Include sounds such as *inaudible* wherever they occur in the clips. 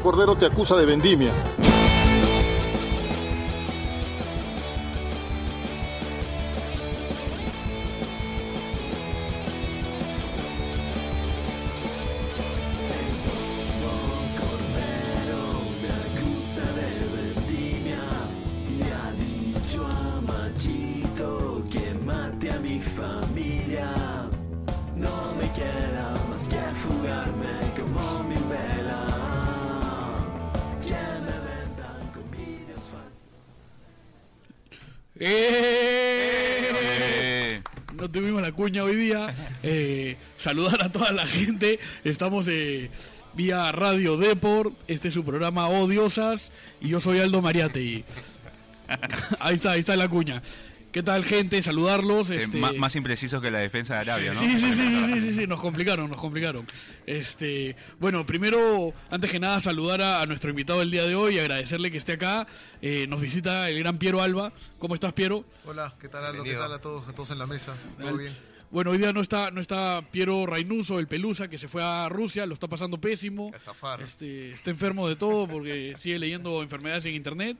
Cordero te acusa de vendimia. Saludar a toda la gente. Estamos eh, vía Radio Deport. Este es su programa Odiosas. Y yo soy Aldo Mariate. *laughs* ahí está, ahí está la cuña. ¿Qué tal, gente? Saludarlos. Eh, Este... má- Más imprecisos que la defensa de Arabia, ¿no? Sí, sí, sí, sí, sí, sí, sí, *laughs* nos complicaron, nos complicaron. Este, bueno, primero, antes que nada, saludar a, a nuestro invitado del día de hoy y agradecerle que esté acá. Eh, nos visita el gran Piero Alba. ¿Cómo estás, Piero? Hola, ¿qué tal Aldo? ¿Qué tal a todos, a todos en la mesa? ¿Todo bien? Bueno, hoy día no está, no está Piero Rainuso, el Pelusa, que se fue a Rusia, lo está pasando pésimo. Estafar. Este, está enfermo de todo porque *laughs* sigue leyendo enfermedades en internet.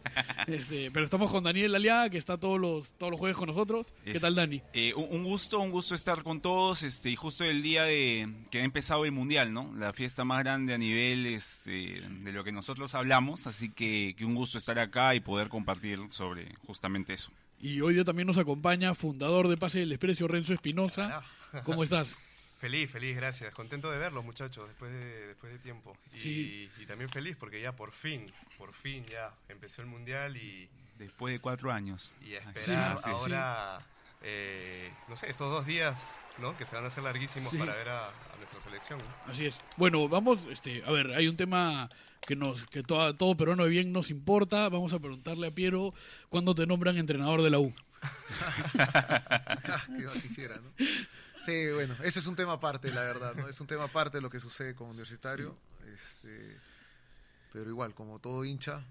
Este, pero estamos con Daniel Aliaga, que está todos los, todos los jueves con nosotros. ¿Qué tal, Dani? eh, un un gusto, un gusto estar con todos, este, y justo el día de que ha empezado el mundial, ¿no? La fiesta más grande a nivel, este, de lo que nosotros hablamos, así que, que un gusto estar acá y poder compartir sobre justamente eso. Y hoy día también nos acompaña fundador de Pase del Desprecio, Renzo Espinosa. ¿Cómo estás? *laughs* Feliz, feliz, gracias. Contento de verlos, muchachos, después de, después de tiempo. Y, Sí. y también feliz porque ya por fin, por fin ya empezó el mundial y, Después de cuatro años. y a esperar Sí, sí. ahora, eh, no sé, estos dos días, ¿no? Que se van a hacer larguísimos Sí. para ver a nuestra selección. ¿no? Así es. Bueno, vamos, este, a ver, hay un tema que nos, que toda- todo peruano de bien nos importa. Vamos a preguntarle a Piero cuándo te nombran entrenador de la U. *laughs* *laughs* Ah, mal quisiera, ¿no? Sí, bueno, ese es un tema aparte, la verdad, ¿no? Es un tema aparte de lo que sucede con Universitario. Este, pero igual, como todo hincha,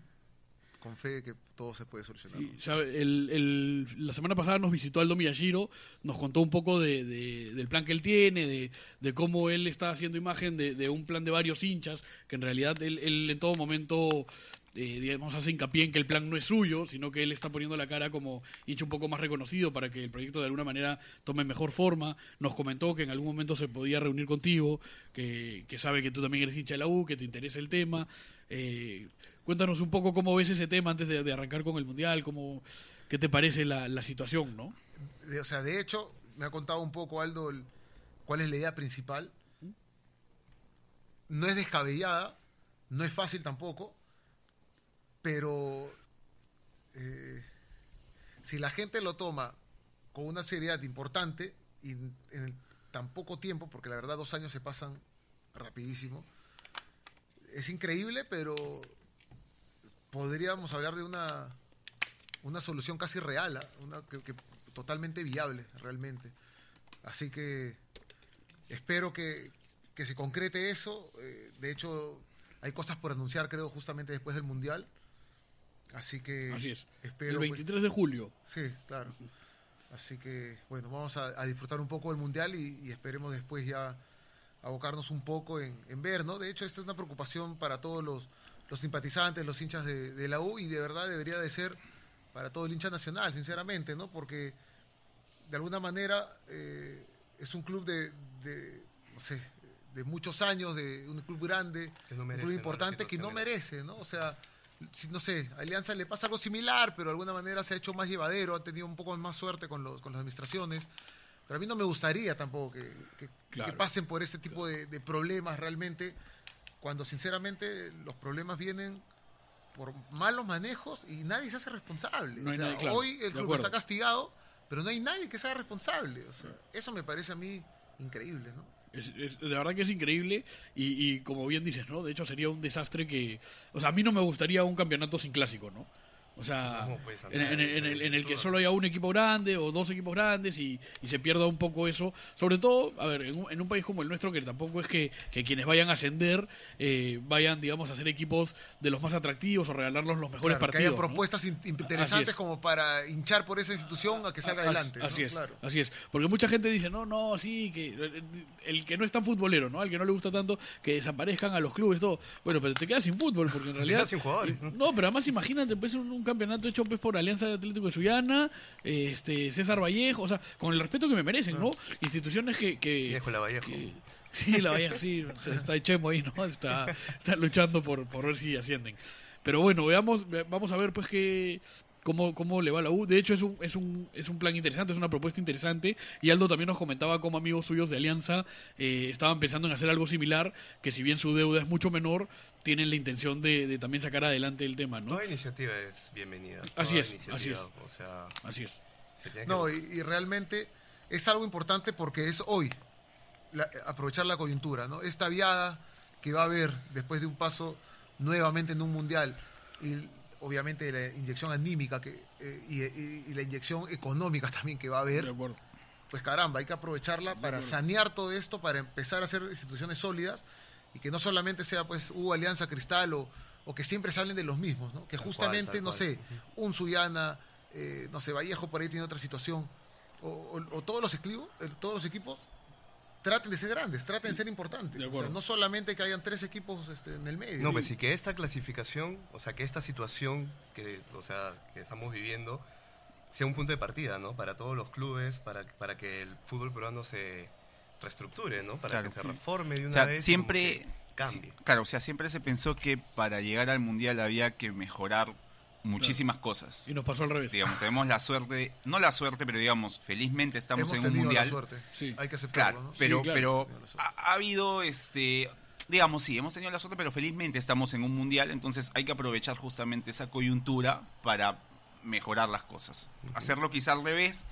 con fe que todo se puede solucionar. sabe, el- el- la semana pasada nos visitó Aldo Miyashiro, nos contó un poco de, de- del plan que él tiene, de, de cómo él está haciendo imagen de un plan de varios hinchas, que en realidad él, él en todo momento, eh, digamos, hace hincapié en que el plan no es suyo, sino que él está poniendo la cara como hincha un poco más reconocido para que el proyecto de alguna manera tome mejor forma. Nos comentó que en algún momento se podía reunir contigo, que, que sabe que tú también eres hincha de la U, que te interesa el tema. Eh, cuéntanos un poco cómo ves ese tema antes de, arrancar con el Mundial, cómo, qué te parece la, situación, ¿no? De- o sea, de hecho, me ha contado un poco Aldo el- cuál es la idea principal. No es descabellada, no es fácil tampoco, pero eh, si la gente lo toma con una seriedad importante y en en tan poco tiempo, porque la verdad dos años se pasan rapidísimo, es increíble, pero podríamos hablar de una, una solución casi real, ¿ah? una que, que totalmente viable realmente. Así que espero que, que se concrete eso. Eh, de hecho, hay cosas por anunciar, creo, justamente después del Mundial. Así que Así es. espero el pues, 23 de julio. Sí, claro. Así que, bueno, vamos a, a disfrutar un poco del Mundial y, y esperemos después ya abocarnos un poco en, en ver, ¿no? De hecho, esta es una preocupación para todos los, los simpatizantes, los hinchas de, de la U y de verdad debería de ser para todo el hincha nacional, sinceramente, ¿no? Porque de alguna manera eh, es un club de, de, no sé, de muchos años, de un club grande, un club importante que no merece, ¿no? O sea, si- no sé, a Alianza le pasa algo similar, pero de alguna manera se ha hecho más llevadero, ha tenido un poco más suerte con, los, con las administraciones. Pero a mí no me gustaría tampoco que, que- que- Claro. que pasen por este tipo de, de problemas realmente, cuando sinceramente los problemas vienen por malos manejos y nadie se hace responsable. No O sea, nadie, claro, hoy el club está castigado, pero no hay nadie que sea responsable. O sea, eso me parece a mí increíble, ¿no? Es, es- de verdad que es increíble y, y como bien dices, ¿no? De hecho sería un desastre que... O sea, a mí no me gustaría un campeonato sin clásico, ¿no? O sea, en, en- en el, en el que solo haya un equipo grande o dos equipos grandes y, y se pierda un poco eso. Sobre todo, a ver, en un, en un país como el nuestro, que tampoco es que, que quienes vayan a ascender eh, vayan, digamos, a ser equipos de los más atractivos o regalarlos los mejores Claro, que partidos. haya propuestas interesantes es. como para hinchar por esa institución a que salga Así- adelante. Así ¿no? es, Claro. así es. Porque mucha gente dice, no, no, sí, que el, el que no es tan futbolero, ¿no? Al que no le gusta tanto, que desaparezcan a los clubes, todo. Bueno, pero te quedas sin fútbol, porque en realidad... sin jugadores, ¿no? Pero además imagínate, pues un campeonato hecho pues, por Alianza de Atlético de Sullana, este, César Vallejo, o sea, con el respeto que me merecen, ¿no? Instituciones que... que Viejo la Vallejo. que- sí, la Vallejo, sí, está Chemo ahí, ¿no? Está, está luchando por, por ver si ascienden. Pero bueno, veamos, ve- vamos a ver pues que cómo, cómo le va a la U. De hecho, es un, es, un, es un plan interesante, es una propuesta interesante. Y Aldo también nos comentaba cómo amigos suyos de Alianza eh, estaban pensando en hacer algo similar, que si bien su deuda es mucho menor, tienen la intención de, de también sacar adelante el tema, ¿no? Toda iniciativa es bienvenida. Así es, así es. O sea, Así es. se tiene que No, y, y realmente es algo importante porque es hoy la- aprovechar la coyuntura, ¿no? Esta viada que va a haber después de un paso nuevamente en un mundial y obviamente la inyección anímica que, eh, y, y- y la inyección económica también que va a De haber, acuerdo. pues caramba, hay que aprovecharla para acuerdo. sanear todo esto, para empezar a hacer instituciones sólidas y que no solamente sea pues U Alianza Cristal o, o que siempre salen de los mismos, ¿no? Que Tal justamente, cual, no cual. sé, un Suyana, eh, no sé, Vallejo por ahí tiene otra situación, o, o- o todos los equipos, eh, todos los equipos traten de ser grandes, traten de ser importantes. De O sea, acuerdo. no solamente que hayan tres equipos este, en el medio. No, pues sí que esta clasificación, o sea, que esta situación que, o sea, que estamos viviendo sea un punto de partida, ¿no? Para todos los clubes, para, para que el fútbol peruano se reestructure, ¿no? Para Claro. que se reforme de una O sea, vez. siempre, cambie. sí, claro, o sea, siempre se pensó que para llegar al mundial había que mejorar muchísimas cosas. Y nos pasó al revés. Digamos, tenemos la suerte, no la suerte, pero digamos, felizmente estamos Hemos en un tenido mundial. la suerte. Sí. Hay que aceptarlo, Claro, ¿no? pero, Sí, claro. pero ha, ha habido, este, digamos, sí, hemos tenido la suerte, pero felizmente estamos en un mundial, entonces hay que aprovechar justamente esa coyuntura para mejorar las cosas. Hacerlo quizá al revés,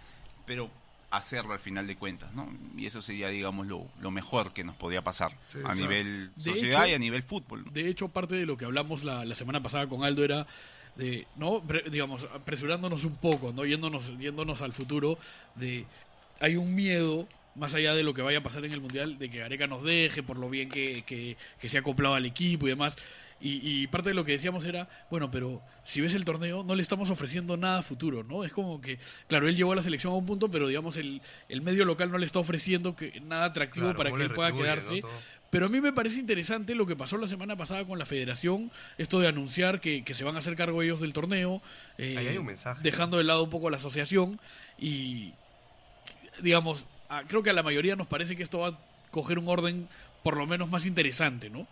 pero hacerlo al final de cuentas, ¿no? Y eso sería, digamos, lo, lo mejor que nos podía pasar Sí, a claro. nivel De sociedad hecho- y a nivel fútbol. ¿no? De hecho, parte de lo que hablamos la, la semana pasada con Aldo era de, ¿no? Pre- digamos, apresurándonos un poco, ¿no? Yéndonos, yéndonos al futuro, de hay un miedo, más allá de lo que vaya a pasar en el Mundial, de que Gareca nos deje por lo bien que, que, que se ha acoplado al equipo y demás. Y, y parte de lo que decíamos era, bueno, pero si ves el torneo, no le estamos ofreciendo nada futuro, ¿no? Es como que, claro, él llegó a la selección a un punto, pero digamos, el, el medio local no le está ofreciendo que, nada atractivo Claro, para que él pueda quedarse. Pero a mí me parece interesante lo que pasó la semana pasada con la federación, esto de anunciar que, que se van a hacer cargo ellos del torneo, eh, Ahí hay un mensaje. dejando de lado un poco la asociación y, digamos, a- creo que a la mayoría nos parece que esto va a coger un orden por lo menos más interesante, ¿no?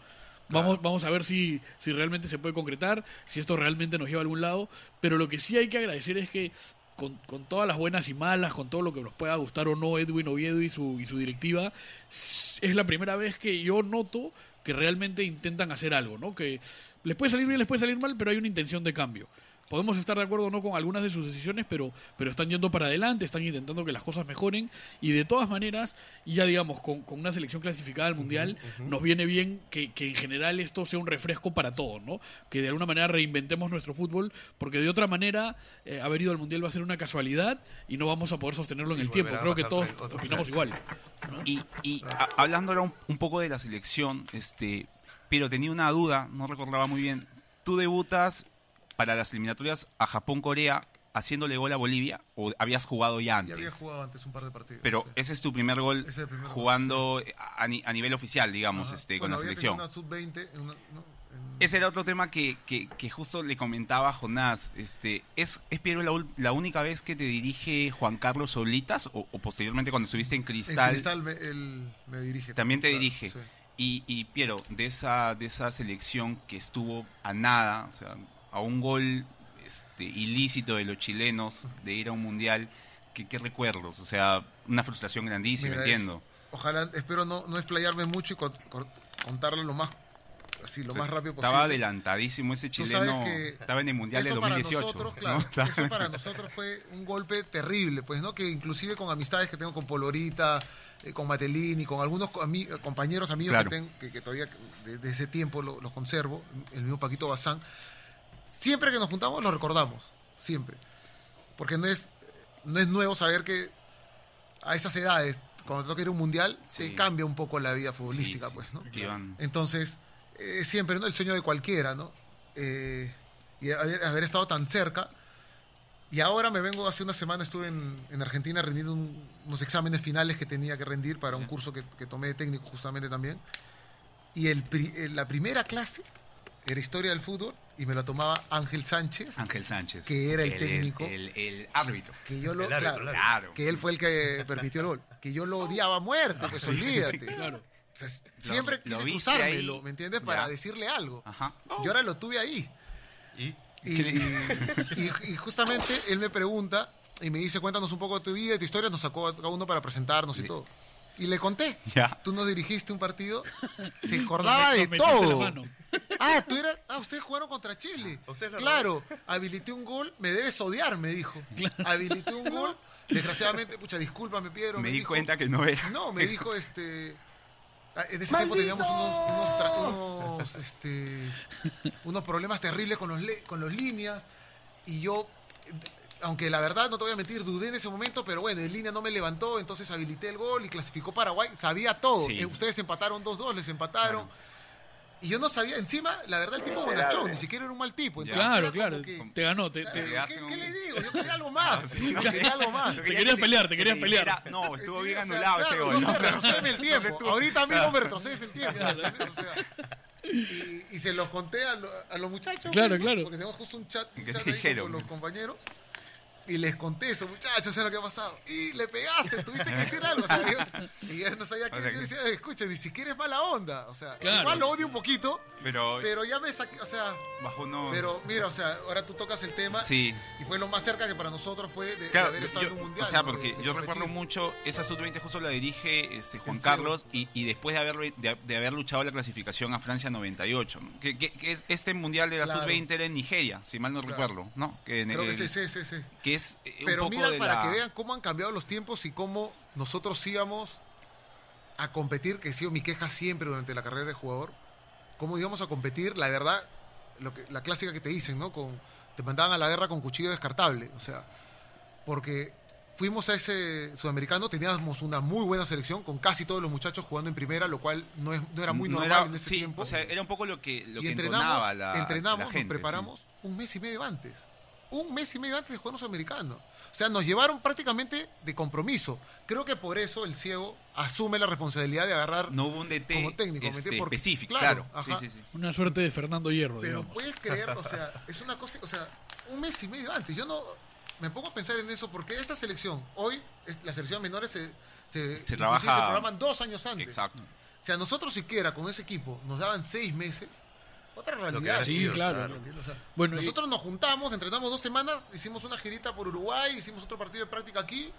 Vamos, vamos a ver si, si realmente se puede concretar, si esto realmente nos lleva a algún lado, pero lo que sí hay que agradecer es que con, con todas las buenas y malas, con todo lo que nos pueda gustar o no Edwin Oviedo y su, y su directiva, es la primera vez que yo noto que realmente intentan hacer algo, ¿no? Que les puede salir bien, les puede salir mal, pero hay una intención de cambio. Podemos estar de acuerdo o no con algunas de sus decisiones, pero, pero están yendo para adelante, están intentando que las cosas mejoren y de todas maneras, ya digamos, con, con una selección clasificada al Mundial, nos viene bien que, que en general esto sea un refresco para todos, ¿no? Que de alguna manera reinventemos nuestro fútbol, porque de otra manera eh, haber ido al Mundial va a ser una casualidad y no vamos a poder sostenerlo en Y el tiempo. Creo que todos opinamos igual. Y, y ahora un, un poco de la selección, este, pero tenía una duda, no recordaba muy bien. ¿Tú debutas para las eliminatorias a Japón-Corea haciéndole gol a Bolivia o habías jugado ya Ya antes? había jugado antes un par de partidos. Pero sí. ese es tu primer gol jugando a, ni- a nivel oficial, digamos, Ajá. este, Bueno, con la selección. Una sub-20 en una- no, en- Ese era otro tema que, que, que justo le comentaba a Jonás. Este, ¿Es, es Piero la, la única vez que te dirige Juan Carlos Solitas o, o posteriormente cuando estuviste en en Cristal? Cristal me, él me dirige. También te dirige. sí. Y, y Piero, de esa, de esa selección que estuvo a nada, o sea, a un gol este, ilícito de los chilenos de ir a un mundial, ¿qué, qué recuerdos? O sea, una frustración grandísima, Mira, entiendo. es- ojalá, espero no, no explayarme mucho y con- con- contarlo lo más, así, lo O sea, más rápido posible. Estaba adelantadísimo ese chileno. que estaba en el mundial de eso para 2018. nosotros, ¿no? claro, *laughs* eso para nosotros fue un golpe terrible, pues, ¿no? Que inclusive con amistades que tengo con Polorita, eh, con Matelini, con algunos ami- compañeros amigos Claro. que, tengo, que, que todavía de, de ese tiempo lo- los conservo, el mismo Paquito Bazán, siempre que nos juntamos lo recordamos, siempre. Porque no es, no es nuevo saber que a esas edades, cuando te toca ir a un mundial, Sí. te cambia un poco la vida futbolística, Sí, sí, pues, ¿no? Entonces, eh, siempre, ¿no? El sueño de cualquiera, ¿no? Eh, y haber, haber estado tan cerca. Y ahora me vengo, hace una semana estuve en, en Argentina rendiendo un- unos exámenes finales que tenía que rendir para un curso que, que tomé de técnico justamente también. Y el, pri- eh, la primera clase era historia del fútbol y me la tomaba Ángel Sánchez, Ángel Sánchez. Que era el técnico. El, el árbitro. que yo lo... El árbitro, claro, Claro. que él fue el que permitió el gol. Que yo lo odiaba a muerte, pues olvídate. *laughs* Claro. O sea, siempre lo quise cruzármelo, ahí, ¿me entiendes? Para ya. decirle algo. Ajá. Y ahora lo tuve ahí. Y Y, y- y justamente él me pregunta y me dice, cuéntanos un poco de tu vida y tu historia. Nos sacó a cada uno para presentarnos y todo. Y le conté. Ya. Tú nos dirigiste un partido. *laughs* Se acordaba de todo. Ah, tú eras. Ah, ustedes jugaron contra Chile. Ustedes la Claro, habilité un gol. Me debes odiar, me dijo. Habilité un gol. Desgraciadamente, pucha, discúlpame, Piero. Me di dijo- cuenta que no era. no, me dijo *laughs* este. ah, En ese tiempo teníamos unos, unos, tra- unos, este, unos problemas terribles con los, le- con los líneas. Y yo, eh, aunque la verdad no te voy a mentir, dudé en ese momento, pero bueno, en línea no me levantó, entonces habilité el gol y clasificó Paraguay. Sabía todo. Sí. Eh, ustedes empataron 2-2, les empataron. Claro. Y yo no sabía, encima, la verdad, el tipo bonachón, ni siquiera era un mal tipo. Entonces Claro, claro. que- Te ganó. Te, Claro, te- te ¿qué, le *laughs* digo? Yo quería algo más. Sí. Yo quería algo más. Te querías pelear, te querías que pelear. era- no, estuvo bien O sea, anulado ese gol. No ¿no? retrocédeme el tiempo. estuvo- Ahorita mismo me retrocedes el tiempo. ¿entiendes? O sea, y, y se los conté a, lo- a los muchachos. Claro, pues, claro. Porque tenemos justo un chat, un ¿Qué chat ahí con los compañeros. Y les conté eso, muchachos, sé lo que ha pasado. Y le pegaste, tuviste que decir algo. O sea, yo, y yo no sabía *laughs* qué. O sea, yo que- escucha, ni siquiera es mala onda. O sea, Claro. igual lo odio un poquito, Pero, pero ya me saqué. O sea, bajo no. pero mira, o sea, ahora tú tocas el tema. sí. Y fue lo más cerca que para nosotros fue de, de Claro, haber estado yo- en un mundial. o sea, porque de yo recuerdo mucho, esa sub-20 justo la dirige este, Juan. Carlos y, y después de haber, de, haber luchado la clasificación a Francia 98. ¿no? Que, que- que es- este mundial de la Claro. sub-20 era en Nigeria, si mal no recuerdo, ¿no? Que, en Creo que el- sí, sí, sí, sí. Que es eh, un Pero mira, para la- que vean cómo han cambiado los tiempos y cómo nosotros íbamos a competir, que ha sido mi queja siempre durante la carrera de jugador, cómo íbamos a competir, la verdad, lo que, la clásica que te dicen, ¿no? Con, te mandaban a la guerra con cuchillo descartable, o sea, porque fuimos a ese sudamericano, teníamos una muy buena selección, con casi todos los muchachos jugando en primera, lo cual no, es, no era muy no normal era- en ese sí, tiempo. O sea, era un poco lo que, lo y que entrenamos, la, entrenamos la gente, nos preparamos un mes y medio antes. Un mes y medio antes de jugar sudamericano. O sea, nos llevaron prácticamente de compromiso. Creo que por eso el ciego asume la responsabilidad de agarrar. No hubo un DT Como técnico, ¿me este? Porque- específico, claro, claro. Sí, sí, sí. Una suerte de Fernando Hierro, pero digamos. puedes creer, o sea, *laughs* es una cosa. O sea, un mes y medio antes. Yo no. Me pongo a pensar en eso porque esta selección, hoy, es- las selecciones menores se. Se, inclusive trabaja- se programan dos años antes. Exacto. O sea, nosotros siquiera con ese equipo nos daban seis meses. Otra realidad. Sí, sido, claro. claro. ¿entiendes? O sea, Bueno, y- nosotros nos juntamos, entrenamos dos semanas, hicimos una girita por Uruguay, hicimos otro partido de práctica aquí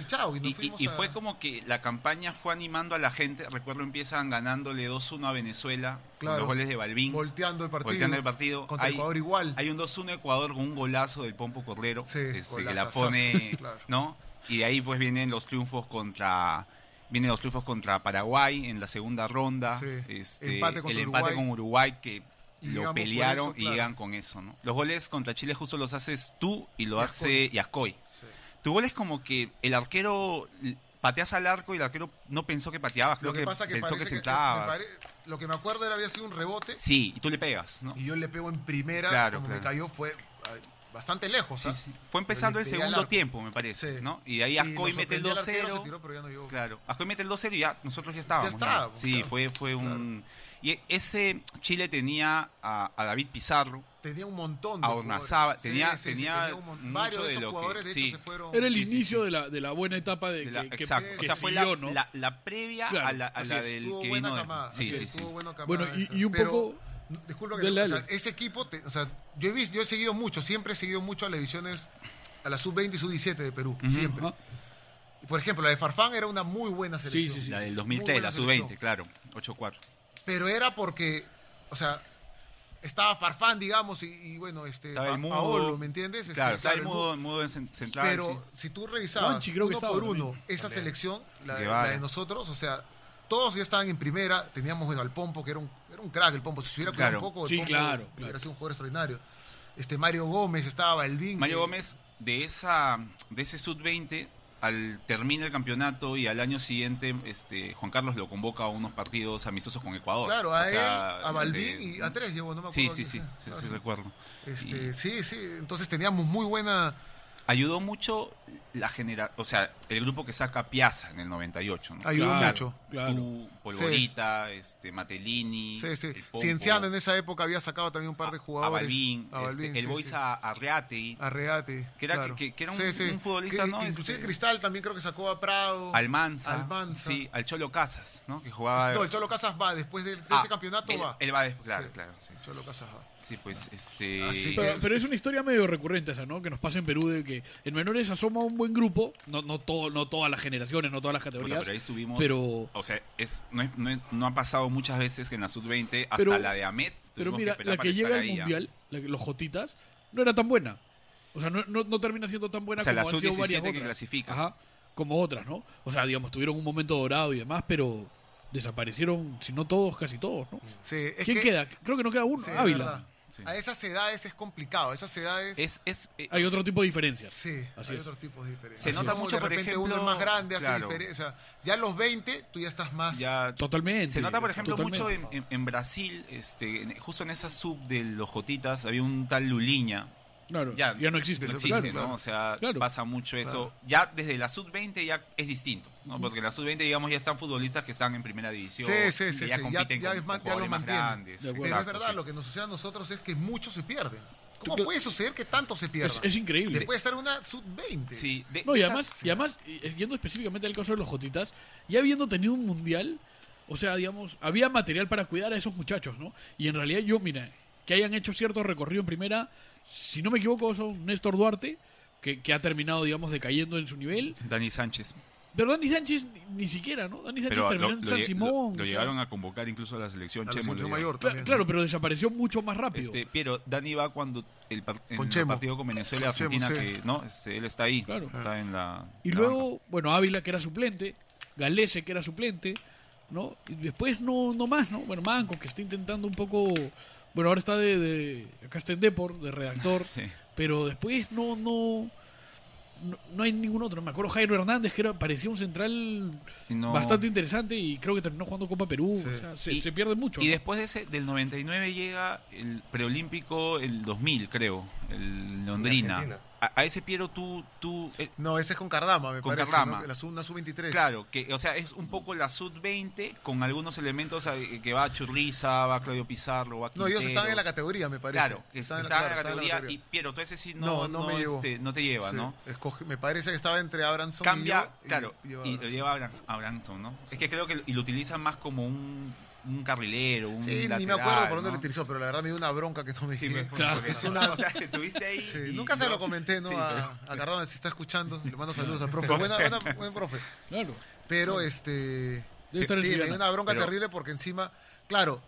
y chao. Y, nos Y, y- fuimos y a- fue como que la campaña fue animando a la gente. Recuerdo empiezan ganándole 2-1 a Venezuela con Claro. los goles de Balvin. volteando el partido. Volteando el partido. Contra Hay- Ecuador igual. Hay un 2-1 Ecuador con un golazo del Pompo Cordero Sí, este, que la pone, *laughs* claro. ¿no? Y de ahí pues vienen los triunfos contra vienen los triunfos contra Paraguay en la segunda ronda, Sí. este, Empate el empate Uruguay. con Uruguay que Y lo pelearon eso, y llegan con eso, ¿no? Los goles contra Chile justo los haces tú y lo Y hace Yascoy. Sí. Tu gol es como que el arquero pateas al arco y el arquero no pensó que pateabas, creo Lo que, que, pasa que pensó que que, sentabas. me pare- lo que me acuerdo era había sido un rebote Sí, y tú le pegas, ¿no? y yo le pego en primera, Claro, como me claro. cayó fue bastante lejos. Sí, ¿ah? sí. Fue empezando el segundo tiempo, me parece, Sí. ¿no? Y de ahí Ascoy mete el sorprendió al arquero, 2-0. se tiró, pero ya no llegó. Claro, Ascoy mete el 2-0 y ya nosotros ya estábamos. Ya estábamos, Sí, claro. fue, fue un... Y ese Chile tenía a, a David Pizarro, Tenía un montón de a jugadores. Sí, tenía, sí, sí, tenía, un mon- mucho varios de de esos lo que... jugadores, de sí, hecho, se fueron. Era el Sí, sí, inicio sí. De, la, de la buena etapa de, de la- que, exacto, que o sea, fue siguió, la, ¿no? la, la previa Claro, a la, a así la es, del que vino... sí, sí, es, sí. estuvo buena camada Bueno, y- un poco- Disculpa que Dale, te- o sea, ese equipo, te- o sea, yo he visto, yo he seguido mucho, siempre he seguido mucho a las divisiones, a la sub-20 y sub-17 de Perú, siempre. Por ejemplo, la de Farfán era una muy buena selección. sí, sí. La del Muy 2003, buena la selección. sub-20, claro, 8-4. Pero era porque, o sea, estaba Farfán, digamos, y, y, bueno, este, Estaba el Pa- mudo. Paolo, ¿me entiendes? Este, estaba el el mudo, mudo en cen- central. Pero sí. si tú revisabas Juanchi creo que uno estaba por uno también. esa selección, la, la de nosotros, o sea, todos ya estaban en primera. Teníamos, bueno, al Pompo, que era un, era un crack el Pompo. Si se hubiera cuidado Claro. un poco, el Sí, Pompo claro, hubiera claro. sido un jugador extraordinario. este Mario Gómez, estaba Balvin. Mario que- Gómez, de esa de ese sub-20, al termina el campeonato y al año siguiente este Juan Carlos lo convoca a unos partidos amistosos con Ecuador. Claro, a O sea, él, a Balvin este, y a tres llevó, no me acuerdo. Sí, sí, sí, sí, sí, recuerdo. Este, Y- Sí, sí, entonces teníamos muy buena... Ayudó mucho la genera, o sea, el grupo que saca Piazza en el 98, ¿no? Ayudó Claro, mucho. Claro. Tú, Polvorita, este Matellini, Sí, sí. el Pompo, Cienciano en esa época había sacado también un par de a jugadores. Balvin, a Balvin, este, el sí, Boys sí. a Arreategui, Arreate. Que era- claro. que- que era un- Sí, sí. un futbolista, Que- ¿no? que inclusive Este- Cristal también creo que sacó a Prado. Almanza, Almanza. sí, al Cholo Casas, ¿no? Que jugaba No, el Cholo Casas va, después de, de Ah, ese campeonato él, va. Él va después, claro, Sí. claro, sí. El Cholo Casas va. Sí, pues este Así Pero, que- pero es una historia medio recurrente esa, ¿no? Que nos pasa en Perú de que en menores asoma un buen grupo, no no todo, no todas las generaciones, no todas las Puta, categorías, pero ahí estuvimos pero o sea, es no, es- no, es- no ha pasado muchas veces que en la sub-20 hasta Pero- la de Amet pero tuvimos mira, esperar la para que llega al mundial, la que- los Jotitas, no era tan buena. O sea, no, no, no termina siendo tan buena O sea, como la han sido sub-17 varias que otras. clasifica. Ajá, como otras, ¿no? O sea, digamos, tuvieron un momento dorado y demás, pero desaparecieron, si no todos, casi todos, ¿no? Sí, es ¿Quién que- queda? Creo que no queda uno, Sí, Ávila. Sí. A esas edades es complicado. A esas edades. Es es eh, Hay otro tipo de diferencias. Sí, Así hay es. otros tipos de diferencias. Se Así nota es. mucho, de por repente ejemplo, uno es más grande, hace claro. diferencia. Ya a los 20 tú ya estás más. ya Totalmente. Se nota, por ejemplo, totalmente. mucho en, en- en Brasil, este, en- justo en esa sub de los Jotitas había un tal Luliña. Claro, Ya, ya, no existe. No existe, claro. ¿no? O sea, Claro. pasa mucho eso. Ya desde la sub-20 ya es distinto, ¿no? Porque en la sub-20, digamos, ya están futbolistas que están en primera división. Sí, sí, sí, ya sí, ya- compiten ya con, es más- con ya los más grandes. Pero es verdad, sí. lo que nos sucede a nosotros es que muchos se pierden. ¿Cómo puede suceder que tanto se Es, pierdan? es increíble. Después de estar una sub-20. Sí, de- No, y de además, esas- y además, y- yendo específicamente al caso de los Jotitas, ya habiendo tenido un mundial, o sea, digamos, había material para cuidar a esos muchachos, ¿no? Y en realidad yo, mira, que hayan hecho cierto recorrido en primera, si no me equivoco, son Néstor Duarte, que, que ha terminado, digamos, decayendo en su nivel. Dani Sánchez. Pero Dani Sánchez ni, ni siquiera, ¿no? Dani Sánchez Pero terminó lo, en lo San Simón. lo- lo llegaron a convocar incluso a la selección A la Chemo. selección mayor también. claro, pero desapareció mucho más rápido. Este, pero Dani va cuando el, par- en Con el Chemo. partido con Venezuela y Con Chemo, Argentina, sí. que no, este, él está ahí, Claro. está en la. Y en luego, bueno, Ávila, que era suplente, Galese, que era suplente, ¿no? Y después no, no más, ¿no? Bueno, Manco, que está intentando un poco... Bueno, ahora está de... de acá está en Depor, de redactor, *laughs* Sí. pero después no, no... No, no hay ningún otro. Me acuerdo Jairo Hernández, que era, parecía un central no- bastante interesante y creo que terminó jugando Copa Perú. Sí. O sea, se, Y- se pierde mucho. Y ¿no? después de ese, del 99 llega el preolímpico el 2000, creo, el Londrina. A, a ese Piero tú, tú eh, No, ese es con Cardama, me Con parece. Cardama. ¿no? La sub, una sub-23. claro, que o sea, es un poco la sub-20 con algunos elementos eh, que va Churriza, va Claudio Pizarro, va No, ellos estaban en la categoría, me parece. Claro, estaban en en la categoría, y Piero, tú ese sí no, No, no me este, no te lleva, Sí, ¿no? me parece que estaba entre Abranson Cambia, y yo. claro, y, lo Abranson. lleva a Abran- a Branson, ¿no? Es que creo que y lo utilizan más como un, un carrilero, un Sí, ni me acuerdo por dónde ¿no? lo utilizó, pero la verdad me dio una bronca que no me Sí, me- Claro. porque- Es una- o sea, estuviste ahí. Sí, y nunca se lo comenté, ¿no? Sí, a, pero- a Cardona, si está escuchando, le mando saludos al profe. *laughs* Buena, buena, buen profe. Claro. Pero este. Sí, me dio una bronca Pero- terrible porque encima, claro,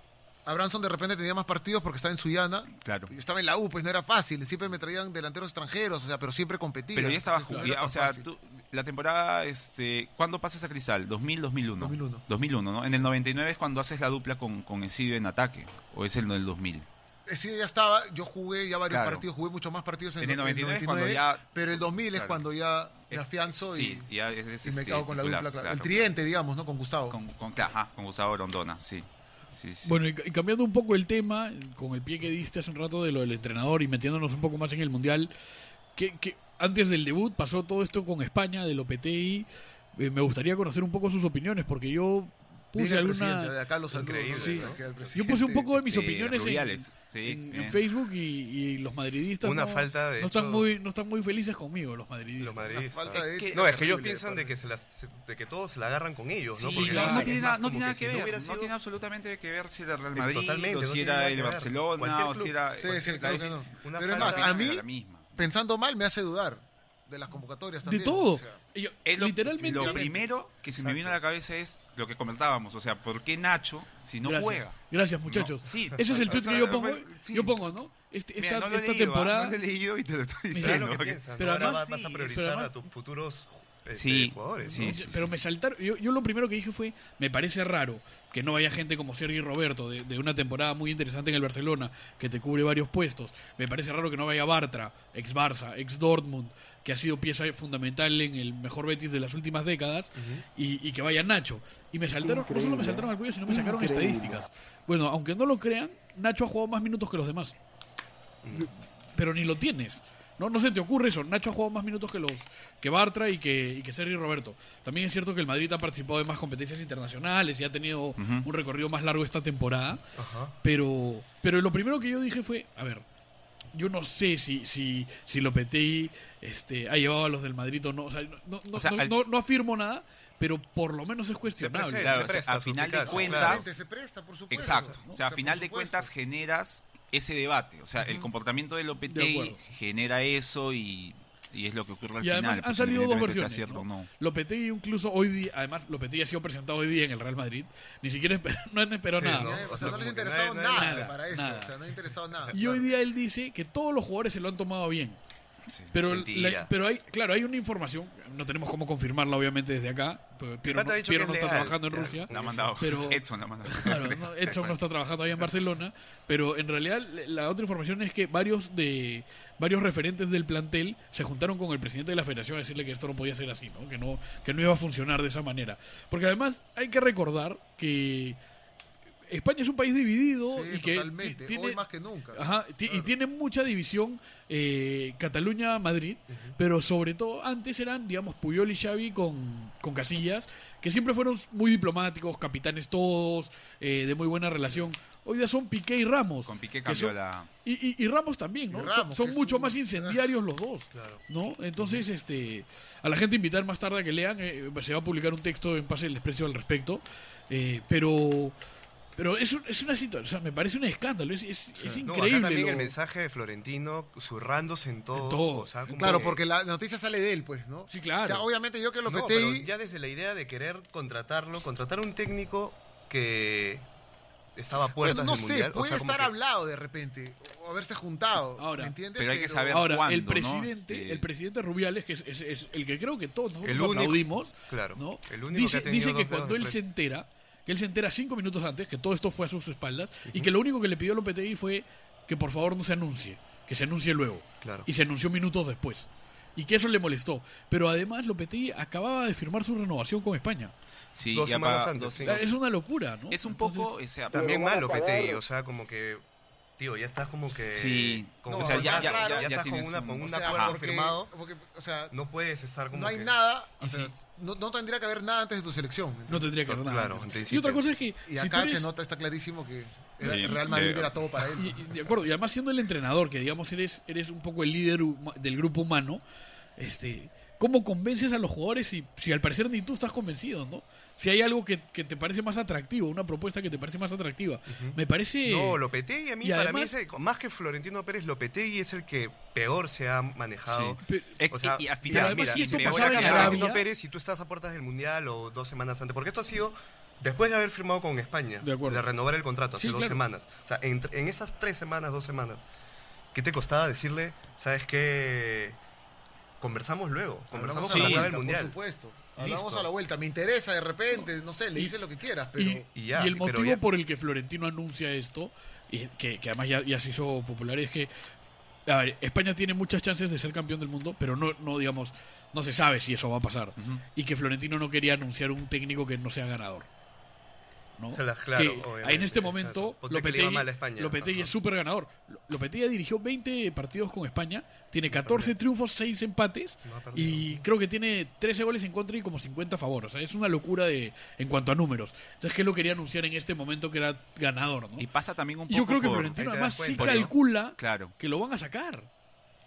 Abranson de repente tenía más partidos porque estaba en Suyana. Claro. Yo estaba en la U, pues no era fácil. Siempre me traían delanteros extranjeros, o sea, pero siempre competía. Pero ya estaba Entonces, jugando, o sea, tú- la temporada, este, ¿cuándo pasas a Cristal? ¿2000, 2001? 2001. 2001, ¿no? En el 99 es cuando haces la dupla con, con Esidio en ataque, o es el del 2000. Eh, Sí, ya estaba. Yo jugué ya varios Claro. partidos, jugué muchos más partidos en, En el 99 es cuando 99, ya- Pero el 2000 es Claro. cuando ya me Eh, afianzo Sí, y, ya es, es y me este, cago con la dupla. claro. claro. El tridente, digamos, ¿no? Con Gustavo. Con, con, ajá, con Gustavo Rondona, sí. Bueno, y, cambiando un poco el tema, con el pie que diste hace un rato de lo del entrenador y metiéndonos un poco más en el Mundial, que, antes del debut pasó todo esto con España, del OPTI, eh, me gustaría conocer un poco sus opiniones, porque yo puse Dile al alguna... de acá los saludos. ¿no? sí. Que Yo puse un poco de mis Eh, opiniones en, Rubiales, sí, en- en. Facebook y, y los madridistas Una no, falta de no están hecho- muy no están muy felices conmigo los madridistas. Los madridistas. falta de Es que- No, es que ellos piensan de que, se las, de que todos se la agarran con ellos, ¿no? Sí, Porque no, es no más tiene, nada, no tiene nada si que ver, no tiene absolutamente que ver si era el Real Eh, Madrid, totalmente, o no si era el que. Barcelona, o si era... Que no. Pero es más, a mí, pensando mal, me hace dudar de las convocatorias de también. todo. o sea, Y yo- Es lo, literalmente lo primero que se me vino a la cabeza es lo que comentábamos, o sea, ¿por qué Nacho si no gracias, juega? Gracias, muchachos. No, sí. Ese es el O tweet sea, que yo pongo, sí. yo pongo, ¿no? Este- Mira, esta no lo he esta leído, ¿ah? temporada No lo he leído y te lo estoy Mira, ¿Sabes diciendo. lo que pero Ahora además va- vas a priorizar pero además- a tus futuros este, Sí, jugadores. sí, ¿no? sí. Pero me saltaron. Yo, yo lo primero que dije fue: me parece raro que no vaya gente como Sergi Roberto, de, de una temporada muy interesante en el Barcelona, que te cubre varios puestos. Me parece raro que no vaya Bartra, ex Barça, ex Dortmund, que ha sido pieza fundamental en el mejor Betis de las últimas décadas, y, y que vaya Nacho. Y me saltaron, no solo me saltaron al cuello, sino me sacaron estadísticas. Bueno, aunque no lo crean, Nacho ha jugado más minutos que los demás. Pero ni lo tienes. No, no se te ocurre eso. Nacho ha jugado más minutos que los que Bartra y que, y que Sergi Roberto. También es cierto que el Madrid ha participado en más competencias internacionales y ha tenido un recorrido más largo esta temporada. Ajá. Pero, pero lo primero que yo dije fue, a ver, yo no sé si, si, si Lopetegui este, ha llevado a los del Madrid o no. O sea, no, no- O sea, no- al- no- no afirmo nada, pero por lo menos es cuestionable. presenta, Claro, se o sea, presta a final de cuentas- claro. Claramente se presta, por supuesto. Exacto. ¿no? O sea, a final de cuentas generas ese debate. O sea, el comportamiento de De Lopetegui acuerdo. genera eso y, y es lo que ocurre al Y además final. han pues, salido dos versiones. cierto ¿no? Lopetegui incluso hoy día, además Lopetegui ha sido presentado hoy día en el Real Madrid, ni siquiera esper- *laughs* no han esperado Sí, nada. O sea, no les ha interesado nada, nada, para esto. nada. O sea, no ha interesado nada. Y hoy día él dice que todos los jugadores se lo han tomado bien. Sí. Pero, la- pero hay, claro, hay una información, no tenemos cómo confirmarla obviamente desde acá, pero Piero, no, Piero no es está legal. trabajando en Ya, Rusia. La ha mandado. Pero- *laughs* Edson la ha mandado. Claro, no, Edson no está trabajando ahí en Barcelona, pero en realidad la otra información es que varios de varios referentes del plantel se juntaron con el presidente de la federación a decirle que esto no podía ser así, ¿no? Que no que no iba a funcionar de esa manera. Porque además hay que recordar que España es un país dividido Sí, y que totalmente. tiene Hoy más que nunca. Ajá, y tiene mucha división eh, Cataluña-Madrid, pero sobre todo antes eran, digamos, Puyol y Xavi con, con Casillas, que siempre fueron muy diplomáticos, capitanes todos, eh, de muy buena relación. Hoy día son Piqué y Ramos. Con Piqué que cambió son- la... y, y- y Ramos también, ¿no? Son- es mucho un- más incendiarios los dos. Claro. ¿no? Entonces, este, a la gente invitar más tarde a que lean, eh, se va a publicar un texto en Pase del Desprecio al respecto, eh, pero pero es, un- es una situación, o sea, me parece un escándalo, es, es, es No, increíble. acá también lo- el mensaje de Florentino zurrándose en todo. En todo. o sea, como Claro, que- porque la noticia sale de él, pues, ¿no? Sí, claro. O sea, obviamente yo que No, Lopetegui... pero ya desde la idea de querer contratarlo, contratar un técnico que estaba a puertas Bueno, no del sé, mundial. o puede sea, estar que- hablado de repente, o haberse juntado, Ahora, ¿me entiendes? pero hay que saber- Ahora, cuándo, el ¿no? presidente, el presidente Rubiales, que es, es- es el que creo que todos nosotros El único- aplaudimos, Claro, ¿no? el único dice, que dice que cuando él se entera, que él se entera cinco minutos antes, que todo esto fue a sus espaldas, y que lo único que le pidió a Lopetegui fue que por favor no se anuncie, que se anuncie luego. Claro. Y se anunció minutos después. Y que eso le molestó. Pero además Lopetegui acababa de firmar su renovación con España. Sí, Dos semanas antes, dos- sí. Es una locura, ¿no? Es un Entonces, poco... o sea, También malo, ver. Petegui, o sea, como que, tío, ya estás como que... Sí. como No, que o sea, ya- ya- ya, ya- ya estás con, tienes una, un- con O un sea, acuerdo porque- firmado, porque, o sea, no puedes estar como no hay que- nada, o sea, sí. no, no tendría que haber nada antes de tu selección. ¿me No tendría que haber nada. Claro, antes. y otra cosa es que. Y si acá eres- se nota, está clarísimo que era- Sí, el Real Madrid de- era todo para él. Y, y- de acuerdo, y además siendo el entrenador, que digamos eres, eres un poco el líder del grupo humano, este, ¿cómo convences a los jugadores si, si al parecer ni tú estás convencido, ¿no? Si hay algo que, que te parece más atractivo, una propuesta que te parece más atractiva. Me parece... No, Lopetegui a mí, y para además- mí, es el- más que Florentino Pérez, Lopetegui es el que peor se ha manejado. Sí. O sea, y, y al final, mira, si esto me pasaba voy a en Florentino Pérez si tú estás a puertas del Mundial o dos semanas antes. Porque esto ha sido después de haber firmado con España, De acuerdo. renovar el contrato hace Sí, dos claro. semanas. O sea, en, en esas tres semanas, dos semanas, ¿qué te costaba decirle, sabes qué? Conversamos luego, conversamos con a la clave del vuelta, Mundial. por supuesto. Hablamos Listo. a la vuelta. Me interesa de repente, no sé, le dices lo que quieras, pero... y, y ya, y el pero motivo ya- por el que Florentino anuncia esto, y que, que además ya, ya se hizo popular, es que a ver, España tiene muchas chances de ser campeón del mundo, pero no, no digamos, no se sabe si eso va a pasar. Y que Florentino no quería anunciar un técnico que no sea ganador. ¿No? Se las- claro, Que obviamente, en este momento Lopetegui, España. Es súper ganador. Lopetegui dirigió 20 partidos con España, tiene 14 triunfos, 6 empates No y creo que tiene 13 goles en contra y como 50 a favor. O sea, es una locura de en cuanto a números. Entonces, que él lo quería anunciar en este momento que era ganador. ¿no? y pasa también un Y poco yo creo que por- Florentino además sí calcula Claro. que lo van a sacar.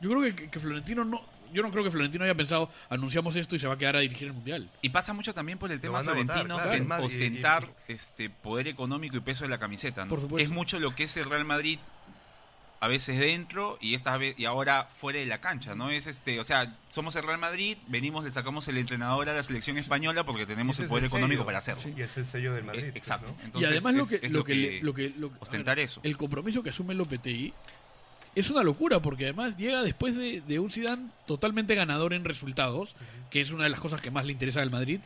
Yo creo que, que Florentino no... Yo no creo que Florentino haya pensado, anunciamos esto y se va a quedar a dirigir el Mundial. Y pasa mucho también por el tema votar, florentino, claro. y- ostentar y- este poder económico y peso de la camiseta, ¿no? Por supuesto. Es mucho lo que es el Real Madrid a veces dentro y esta vez y ahora fuera de la cancha, ¿no? Es este, o sea, somos el Real Madrid, venimos le sacamos el entrenador a la selección española porque tenemos Ese el poder el económico sello. para hacerlo. Y es el sello del Madrid. Eh, Exacto. ¿no? Entonces, y además lo que, es lo que, le- lo que, lo- ostentar ver, eso. el compromiso que asume Lopetegui es una locura porque además llega después de, de un Zidane totalmente ganador en resultados, que es una de las cosas que más le interesa al Madrid.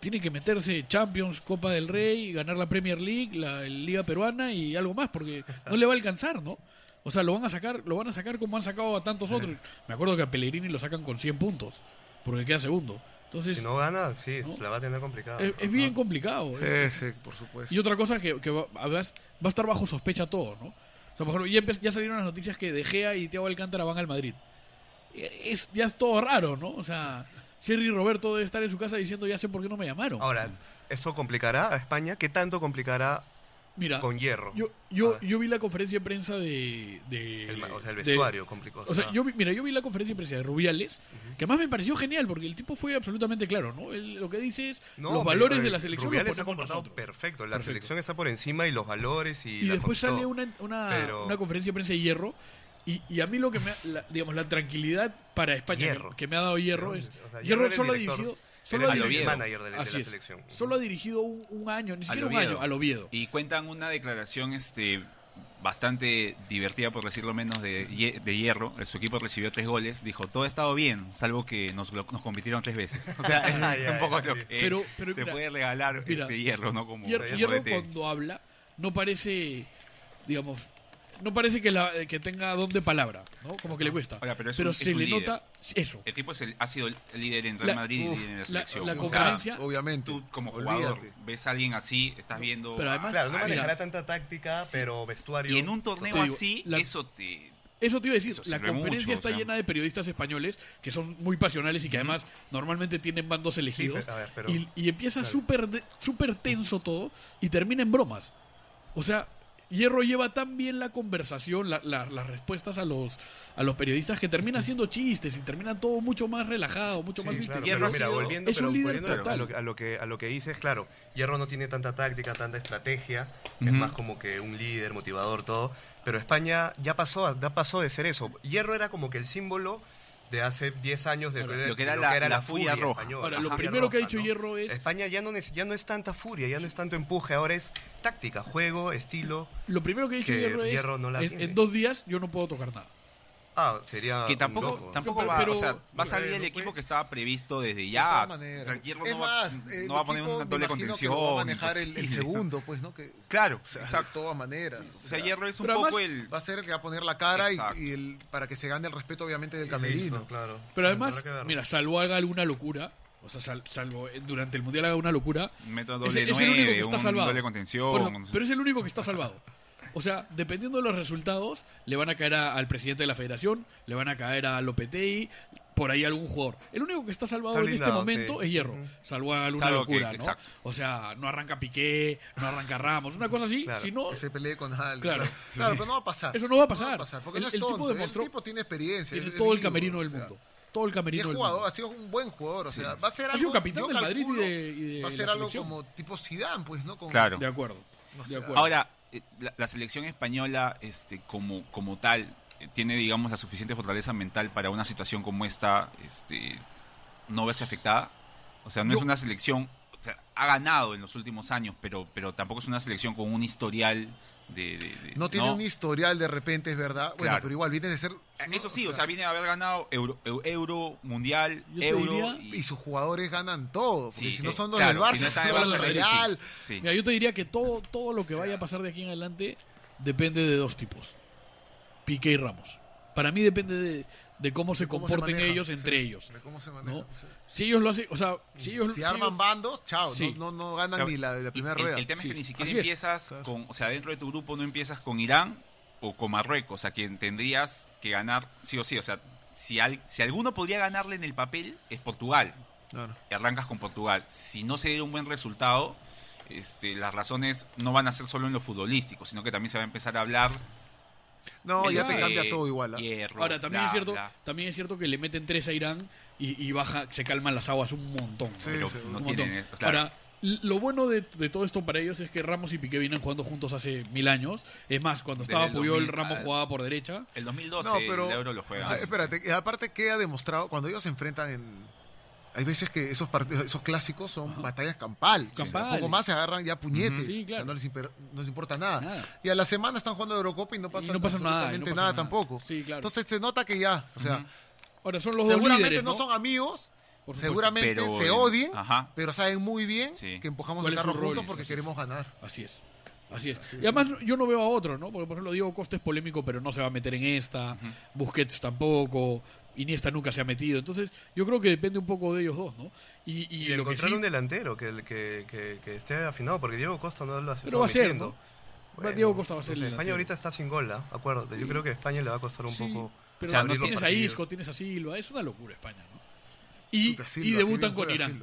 Tiene que meterse Champions, Copa del Rey, ganar la Premier League, la Liga Peruana y algo más porque no le va a alcanzar, ¿no? O sea, lo van a sacar, lo van a sacar como han sacado a tantos otros. Me acuerdo que a Pellegrini lo sacan con 100 puntos porque queda segundo. Entonces, Si no gana, sí, ¿no? la va a tener complicada. es, es bien complicado. ¿eh? Sí, sí, por supuesto. Y otra cosa que, que va, además va a estar bajo sospecha todo, ¿no? O sea, por ya, salieron las noticias que De Gea y Thiago Alcántara van al Madrid. Es, ya es todo raro, ¿no? O sea, Sergi Roberto debe estar en su casa diciendo ya sé por qué no me llamaron. Ahora, ¿esto complicará a España? ¿Qué tanto complicará Mira, con hierro? yo, yo, yo vi la conferencia de prensa de... de- El o sea, el de- vestuario complicó. o sea, yo vi, mira, yo vi la conferencia de prensa de Rubiales, que además me pareció genial, porque el tipo fue absolutamente claro, ¿no? Él lo que dice es No, los valores de la selección Rubiales se ha comportado perfecto. La Perfecto. selección está por encima y los valores y, y después conquistó. sale una, una, Pero- una conferencia de prensa de hierro y, y a mí lo que me ha- la, digamos la tranquilidad para España que- me ha dado hierro ¿De es dónde? O sea, hierro Hierro solo ha dirigido solo ha dirigido, Oviedo. manager de, la- de Así la es. selección. solo ha dirigido un, un año ni siquiera un año al Oviedo Y cuentan una declaración este bastante divertida, por decirlo menos, de, de Hierro. Su equipo recibió tres goles. Dijo, todo ha estado bien, salvo que nos, nos compitieron tres veces. O sea, *laughs* es Ya, un poco lo que Pero- pero te mira, puede regalar mira, este Hierro, ¿no? Como Hierro, Hierro cuando habla no parece digamos no parece que, la, que tenga don de palabra ¿no? como que le cuesta Ahora, pero es un- se es un le líder. nota eso El tipo es el- ha sido el líder en Real La- Madrid uf, y líder en la la- selección. la O sea, conferencia- Obviamente. tú como jugador Olvídate. ves a alguien así, estás viendo... Pero además- Claro, no manejará mira. tanta táctica, Sí. pero vestuario. y en un torneo digo, así, la- eso te... Eso te iba a decir, la conferencia mucho, está o sea. llena de periodistas españoles que son muy pasionales y que además normalmente tienen bandos elegidos. pero- a ver, pero- y, y empieza claro. súper de- súper tenso todo y termina en bromas. O sea, Hierro lleva tan bien la conversación, la- la- las respuestas a los, a los periodistas que termina haciendo chistes y termina todo mucho más relajado, mucho Sí, más claro. Hierro pero ha mira, sido- volviendo, es un pero líder volviendo a- a, total. lo, a lo que, a lo que dices, claro, Hierro no tiene tanta táctica, tanta estrategia, es Ujú. más como que un líder, motivador, todo, pero España ya pasó, a- ya pasó de ser eso. Hierro era como que el símbolo de hace 10 años de lo que era la- la furia roja. española, Ahora, la lo furia primero que ha dicho ¿no? Hierro es- España ya no, es, ya no es tanta furia, ya no es tanto empuje, ahora es táctica, juego, estilo. Lo primero que ha dicho que Hierro es, Hierro no la en, tiene. en dos días yo no puedo tocar nada. Ah, sería que un tampoco, loco. tampoco Pero- va, pero- o sea, va a salir pero el no equipo que estaba previsto desde De ya. todas O maneras. sea, Hierro es no, va, más, el no va a poner me doble imagino contención. Que lo va a manejar el, el imposible. segundo, pues, ¿no? Que, *laughs* Claro, o sea, exacto. De todas maneras. O sea, Hierro es un poco además- el... Va a ser el que va a poner la cara y, y el, para que se gane el respeto, obviamente, del Listo, camerino. claro. Pero además, mira, salvo haga alguna locura, o sea, sal- salvo eh, durante el Mundial haga una locura, Método es, doble es el único que está un salvado. doble contención. No pero es el único que está salvado. O sea, dependiendo de los resultados, le van a caer a- al presidente de la federación, le van a caer a Lopetegui, por ahí algún jugador. El único que está salvado Está en este momento sí. es Hierro, salvo alguna Salvo que- locura, ¿no? exacto. O sea, no arranca Piqué, no arranca Ramos, una cosa así, Claro, si no, Que se pelee con alguien. Claro. Pero no va a pasar. Eso no va a pasar. porque El- no es el tipo tonto. demostró- el tipo tiene experiencia. tiene es- es todo el vivo, camerino o del sea, mundo. Todo el Y camerino es del jugador, mundo. ha sido un buen jugador. O Sí. sea, va a ser Ha algo. sido capitán yo del Madrid y de, y de Va a la ser algo selección. como tipo Zidane, pues, ¿no? Con- Claro. De acuerdo. o de sea, acuerdo. Ahora, la, la selección española, este, como, como tal, eh, tiene, digamos, la suficiente fortaleza mental para una situación como esta, este, no verse afectada. O sea, no Yo- es una selección, o sea, ha ganado en los últimos años, pero, pero tampoco es una selección con un historial de... de- de- No tiene un historial de repente, es verdad. Bueno, Claro. pero igual viene de ser. Eh, ¿no? Eso sí, o sea, viene a haber ganado Euro, Eu- Euro Mundial, Euro... y- Y sus jugadores ganan todo. Porque Sí, si no eh, son los claro, del si Barça, no están son los del eso sí, Real. sí. Mira, yo te diría que todo, todo lo que vaya a pasar de aquí en adelante depende de dos tipos. Piqué y Ramos. Para mí depende de, de cómo se ¿Cómo comporten manejan? ellos entre Sí, ellos. de cómo se manejan, ¿no? sí. Si ellos lo hacen, o sea, si ellos... Si si arman ellos- bandos, chao. Sí. No, no, no ganan Claro, ni la, la primera el, rueda. el tema Sí, es que ni siquiera así empiezas con, o sea, dentro de tu grupo no empiezas con Irán o con Marruecos, o sea, quien tendrías que ganar sí o sí, o sea, si, al- si alguno podría ganarle en el papel es Portugal, Claro. y arrancas con Portugal. Si no se diera un buen resultado, este, las razones no van a ser solo en lo futbolístico, sino que también se va a empezar a hablar. No, ya te cambia todo igual. ¿ah? hierro, Ahora, también bla, es cierto bla, también es cierto que le meten tres a Irán y, y baja, se calman las aguas un montón. ¿no? Sí, pero sí, no Un tienen montón. eso, claro. Ahora, lo bueno de, de todo esto para ellos es que Ramos y Piqué vienen jugando juntos hace mil años. Es más, cuando estaba el Puyol, 2000, Ramos jugaba por derecha. el 2012 No, pero. el Euro lo juega. Espérate, aparte queda demostrado cuando ellos se enfrentan en. Hay veces que esos partidos, esos clásicos son batallas campal. O sea, Campal. poco más se agarran ya puñetes. O sea, no, les imper- no les importa nada. Nada. Y a la semana están jugando Eurocopa y no pasa, no pasa nada, y no absolutamente pasa nada, nada. tampoco. Sí, claro. Entonces se nota que ya, o sea, Ahora son los dos seguramente líderes, no ¿no? son amigos, seguramente Pero, se odien, ajá. pero saben muy bien Sí. que empujamos ¿Cuál el carro juntos porque queremos ganar. Así es. Así es. y además yo no veo a otros, ¿no? Porque por ejemplo Diego Costa es polémico, pero no se va a meter en esta. Busquets tampoco. Iniesta nunca se ha metido. Entonces yo creo que depende un poco de ellos dos, ¿no? Y, y Y, lo que encontrar sí- un delantero que, que, que, que esté afinado, porque Diego Costa no lo hace. Pero va a ser, ¿no? Diego Costa va a ser el España ahorita está sin gol, ¿ah? acuérdate. Yo creo que a España le va a costar un Sí, poco. Pero O sea, no tienes a. Isco, tienes a Silva. Es una locura España, ¿no? Y, Silva, y debutan con Irán.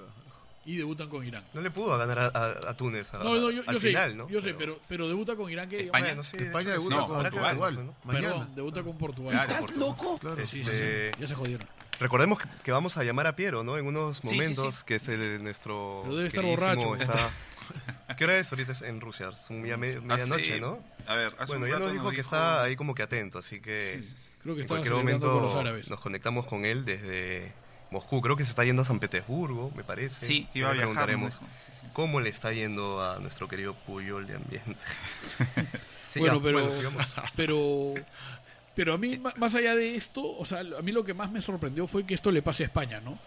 Y debutan con Irán. No le pudo ganar a, a- a Túnez a- No, no, yo, al yo sé, final, ¿no? yo sé, pero, pero debuta con Irán que... España. Bueno, sí, España debuta No, con Portugal. Mañana. Perdón, debuta con Portugal. Claro, ¿Estás Portugal. loco? Claro. Sí, Este- ya se jodieron. Recordemos que, que vamos a llamar a Piero, ¿no? En unos Sí, sí, momentos, sí. que es el, nuestro. Pero debe estar borracho. está- *laughs* ¿Qué hora es ahorita es en Rusia? Son ya me- Hace- medianoche, ¿no? A ver, hace Bueno, un ya nos dijo que está ahí como que atento, así que Creo que en cualquier celebrando con los momento árabes. nos conectamos con él desde Moscú. Creo que se está yendo a San Petersburgo, me parece. Sí, que iba a viajar. preguntaremos ¿no? Sí, sí. cómo le está yendo a nuestro querido Puyol de ambiente. *laughs* Sí, bueno, ya, pero, *laughs* pero, pero a mí, más allá de esto, o sea, a mí lo que más me sorprendió fue que esto le pase a España, ¿no?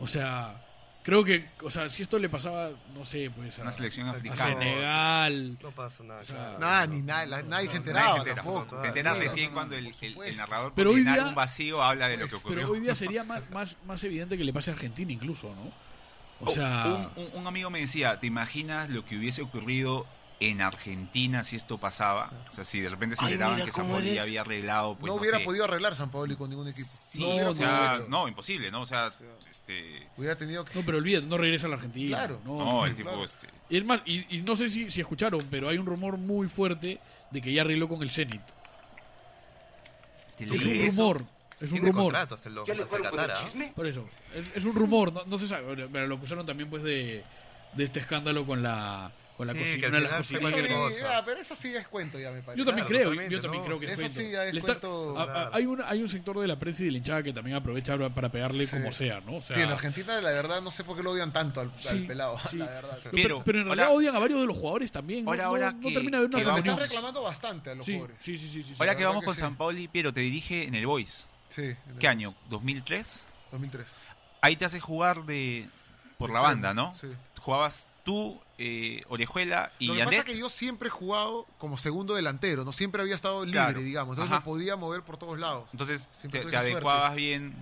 O sea, creo que, o sea, si esto le pasaba, no sé, pues a, Una selección a africana. Senegal, No pasa nada. sea, claro. Nada, ni nada, la- nadie se Nadie se enteraba tampoco. Te enteras recién cuando el, el- el supuesto. narrador, Pero por hoy día- un vacío, habla de lo que Pues, ocurrió. pero hoy día sería más, más, más evidente que le pase a Argentina incluso, ¿no? O Oh, sea, un, un- un amigo me decía, ¿te imaginas lo que hubiese ocurrido en Argentina si esto pasaba? O sea, si de repente se enteraban que ya había arreglado, pues no no, hubiera sé. podido arreglar San Paoli con ningún equipo. Sí, no hubiera o sea, podido. no, imposible, ¿no? O sea, este... Hubiera tenido que. no, pero olvídate, no regresa a la Argentina. Claro. no, No, el tipo, claro. este... Y, es más, y, y no sé si, si escucharon, pero hay un rumor muy fuerte de que ya arregló con el Zenit. ¿te Es un eso? rumor, es un rumor. contrato hasta el ¿Ya le hasta fueron con el ¿ah? Por eso, es, es un rumor, no, no se sabe, pero lo acusaron también pues de, de este escándalo con la con la Sí, cocina, que Eso cocineras. cualquier sí, cosa. ah, pero eso sí es cuento ya me parece. Yo también Claro, creo, yo también ¿no? creo que es Eso cuento. sí ya es Le está- cuento. a- a- Claro. hay, una, hay un sector de la prensa y de la hinchada que también aprovecha para pegarle Sí. como sea, ¿no? O sea, sí, en Argentina la verdad no sé por qué lo odian tanto al, al pelado, sí. la verdad. pero, Pero, pero en realidad ahora- odian a varios de los jugadores también. ¿no? Ahora- no, ahora no que- termina de que una están reclamando bastante a los Sí, pobres. sí, sí, sí. Ahora la que vamos con. San Pauli, pero te dirige en el Boys. Sí, ¿Qué año? ¿2003? 2003. Ahí te hace jugar de por la banda, ¿no? Sí. Jugabas tú, eh, Orejuela y Lo que pasa es que yo siempre he jugado como segundo delantero, no siempre había estado libre, Claro. digamos, entonces Ajá. me podía mover por todos lados. Entonces Siempre te, tuve te esa adecuabas bien.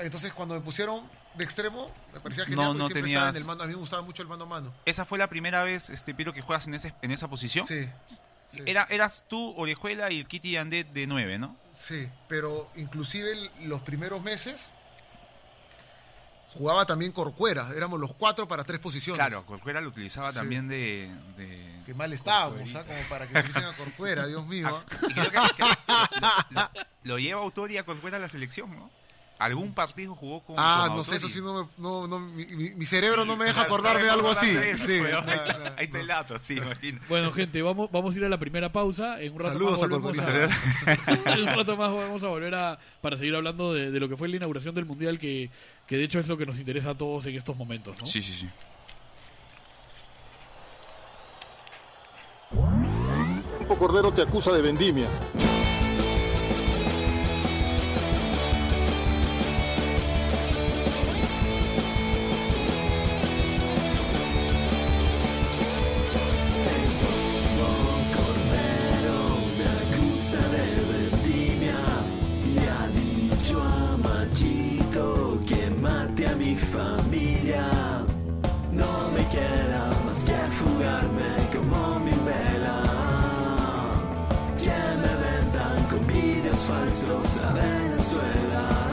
Entonces cuando me pusieron de extremo, me parecía No, genial porque no siempre estaba en el mano, a mí me gustaba mucho el mano a mano. ¿Esa fue la primera vez, este Piro, que juegas en, ese, en esa posición? Sí. sí, Era, eras tú, Orejuela y el Kitty Yandet de 9, ¿no? Sí, pero inclusive el- los primeros meses jugaba también Corcuera, éramos los cuatro para tres posiciones. Claro, Corcuera lo utilizaba Sí. también de... de- Qué mal estábamos, ¿ah? como para que utilicen a Corcuera, Dios mío. *laughs* Y creo que, que lo, lo- lo lleva Autori a Corcuera a la selección, ¿no? ¿Algún partido jugó con Ah, con no sé, eso sí no, me- no, no mi, mi- cerebro no me deja Claro, acordar de algo así. de eso, Sí, pero no, *laughs* ahí, está no. el dato, sí, imagino. Bueno, gente, vamos, vamos a ir a la primera pausa. En un rato Saludos más a volvemos Corcuera. *laughs* en un rato más vamos a volver a, para seguir hablando de, de lo que fue la inauguración del Mundial, que, que de hecho es lo que nos interesa a todos en estos momentos. ¿no? Sí, sí, sí. Cordero te acusa de vendimia. Falsos a Venezuela.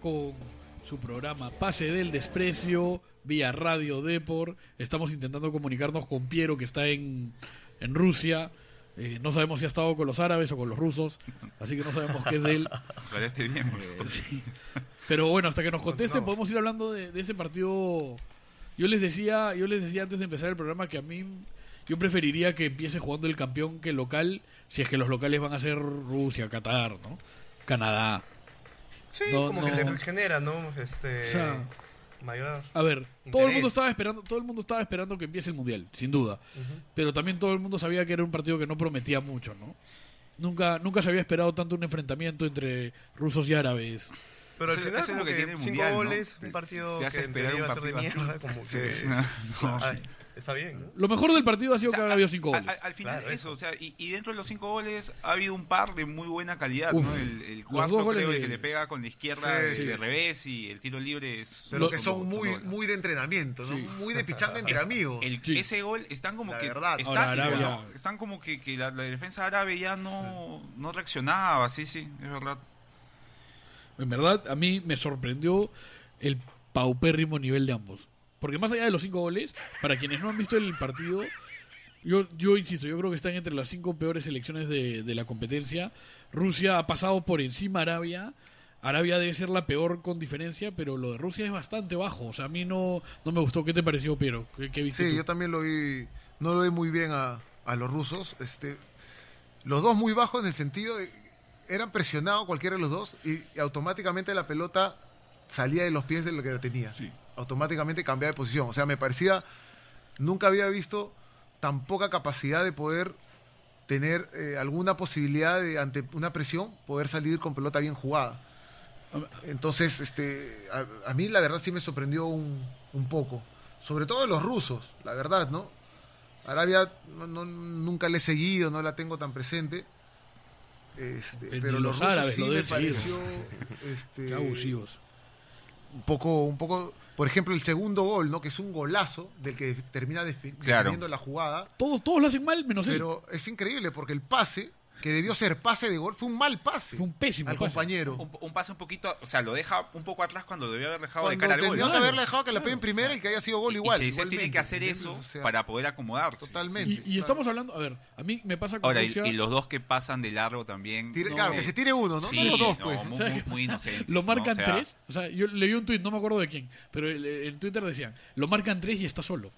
Con su programa Pase del Desprecio vía Radio Depor. Estamos intentando comunicarnos con Piero que está en, en Rusia. Eh, no sabemos si ha estado con los árabes o con los rusos, así que no sabemos qué es de él. *laughs* Bien. Sí. Pero bueno, hasta que nos contesten podemos ir hablando de, de ese partido. Yo les decía, yo les decía antes de empezar el programa que a mí yo preferiría que empiece jugando el campeón que el local, si es que los locales van a ser Rusia, Qatar, ¿no? Canadá. Sí, No, como no. que te genera, ¿no? Este, O sea, mayor... A ver, todo el mundo estaba esperando, todo el mundo estaba esperando que empiece el mundial, sin duda. Pero también todo el mundo sabía que era un partido que no prometía mucho, ¿no? Nunca, nunca se había esperado tanto un enfrentamiento entre rusos y árabes. Pero al Eso- final eso es lo como que que tiene el cinco mundial, goles, un partido te hace que esperar debería un ser de mierda, como Sí, que... sí, *laughs* Ah, está bien, ¿no? Lo mejor del partido ha sido O sea, que habrá habido cinco goles. Al, al final Claro, eso, eso. o sea, y, y dentro de los cinco goles ha habido un par de muy buena calidad, Uf, ¿no? El, cuarto dos goles creo de- que le pega con la izquierda Sí, de, sí. de revés y el tiro libre es... Pero Lo- que son muy, goles. muy de entrenamiento, ¿no? Sí. Muy de pichanga entre Es- amigos. el- Sí. Ese gol están como La que verdad. Están como que, que la, la defensa árabe ya no, no reaccionaba, sí, sí, es verdad. En verdad, a mí me sorprendió el paupérrimo nivel de ambos. Porque más allá de los cinco goles, para quienes no han visto el partido, yo, yo insisto, yo creo que están entre las cinco peores selecciones de, de la competencia. Rusia ha pasado por encima a Arabia. Arabia debe ser la peor con diferencia, pero lo de Rusia es bastante bajo. O sea, a mí no, no me gustó. ¿Qué te pareció, Piero? ¿Qué, qué viste Sí, tú? yo también lo vi, no lo vi muy bien a, a los rusos. Este, los dos muy bajos en el sentido de, eran presionados cualquiera de los dos y, y automáticamente la pelota salía de los pies de lo que la tenía. Sí. Automáticamente cambiaba de posición. O sea, me parecía, nunca había visto tan poca capacidad de poder tener eh, alguna posibilidad de, ante una presión, poder salir con pelota bien jugada. Entonces, este, a, a mí la verdad sí me sorprendió un, un poco. Sobre todo de los rusos, la verdad, ¿no? Arabia no- no- nunca le he seguido, no la tengo tan presente. Este, pero los los rusos árabes sí lo me pareció *laughs* este, Qué abusivos. un poco, un poco, por ejemplo, el segundo gol, ¿no? Que es un golazo del que termina Claro. definiendo la jugada. Todos, todos lo hacen mal, menos él. Pero es increíble porque el pase, que debió ser pase de gol, fue un mal pase Fue un pésimo al pase. compañero. Un, un pase un poquito, o sea, lo deja un poco atrás cuando debió haber dejado Cuando de cara al gol. dejado que la pegue en claro. primera y que haya sido gol igual. y tiene que hacer eso O sea, para poder acomodarse. Totalmente. Y, Sí, y estamos hablando, a ver, a mí me pasa con Ahora, y, Rusia. y los dos que pasan de largo también. tire- No, claro, eh, que se tire uno, ¿no? Sí, no los dos, no, pues. muy, ¿Sabes muy, muy inocentes. Lo ¿no? marcan O sea, tres. O sea, yo leí un tuit, no me acuerdo de quién, pero en Twitter decían, lo marcan tres y está solo.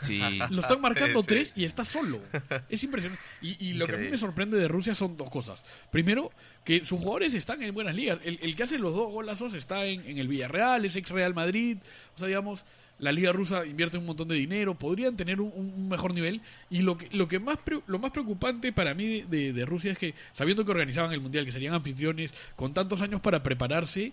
Sí. *laughs* Lo están marcando Sí, sí. tres y está solo. Es impresionante. Y, y lo que a mí me sorprende de Rusia son dos cosas. Primero, que sus jugadores están en buenas ligas. El, el que hace los dos golazos está en, en el Villarreal, es ex Real Madrid. O sea, digamos, la liga rusa invierte un montón de dinero. Podrían tener un, un mejor nivel. Y lo que, lo que más pre- lo más preocupante para mí de, de- de Rusia es que, sabiendo que organizaban el Mundial, que serían anfitriones, con tantos años para prepararse,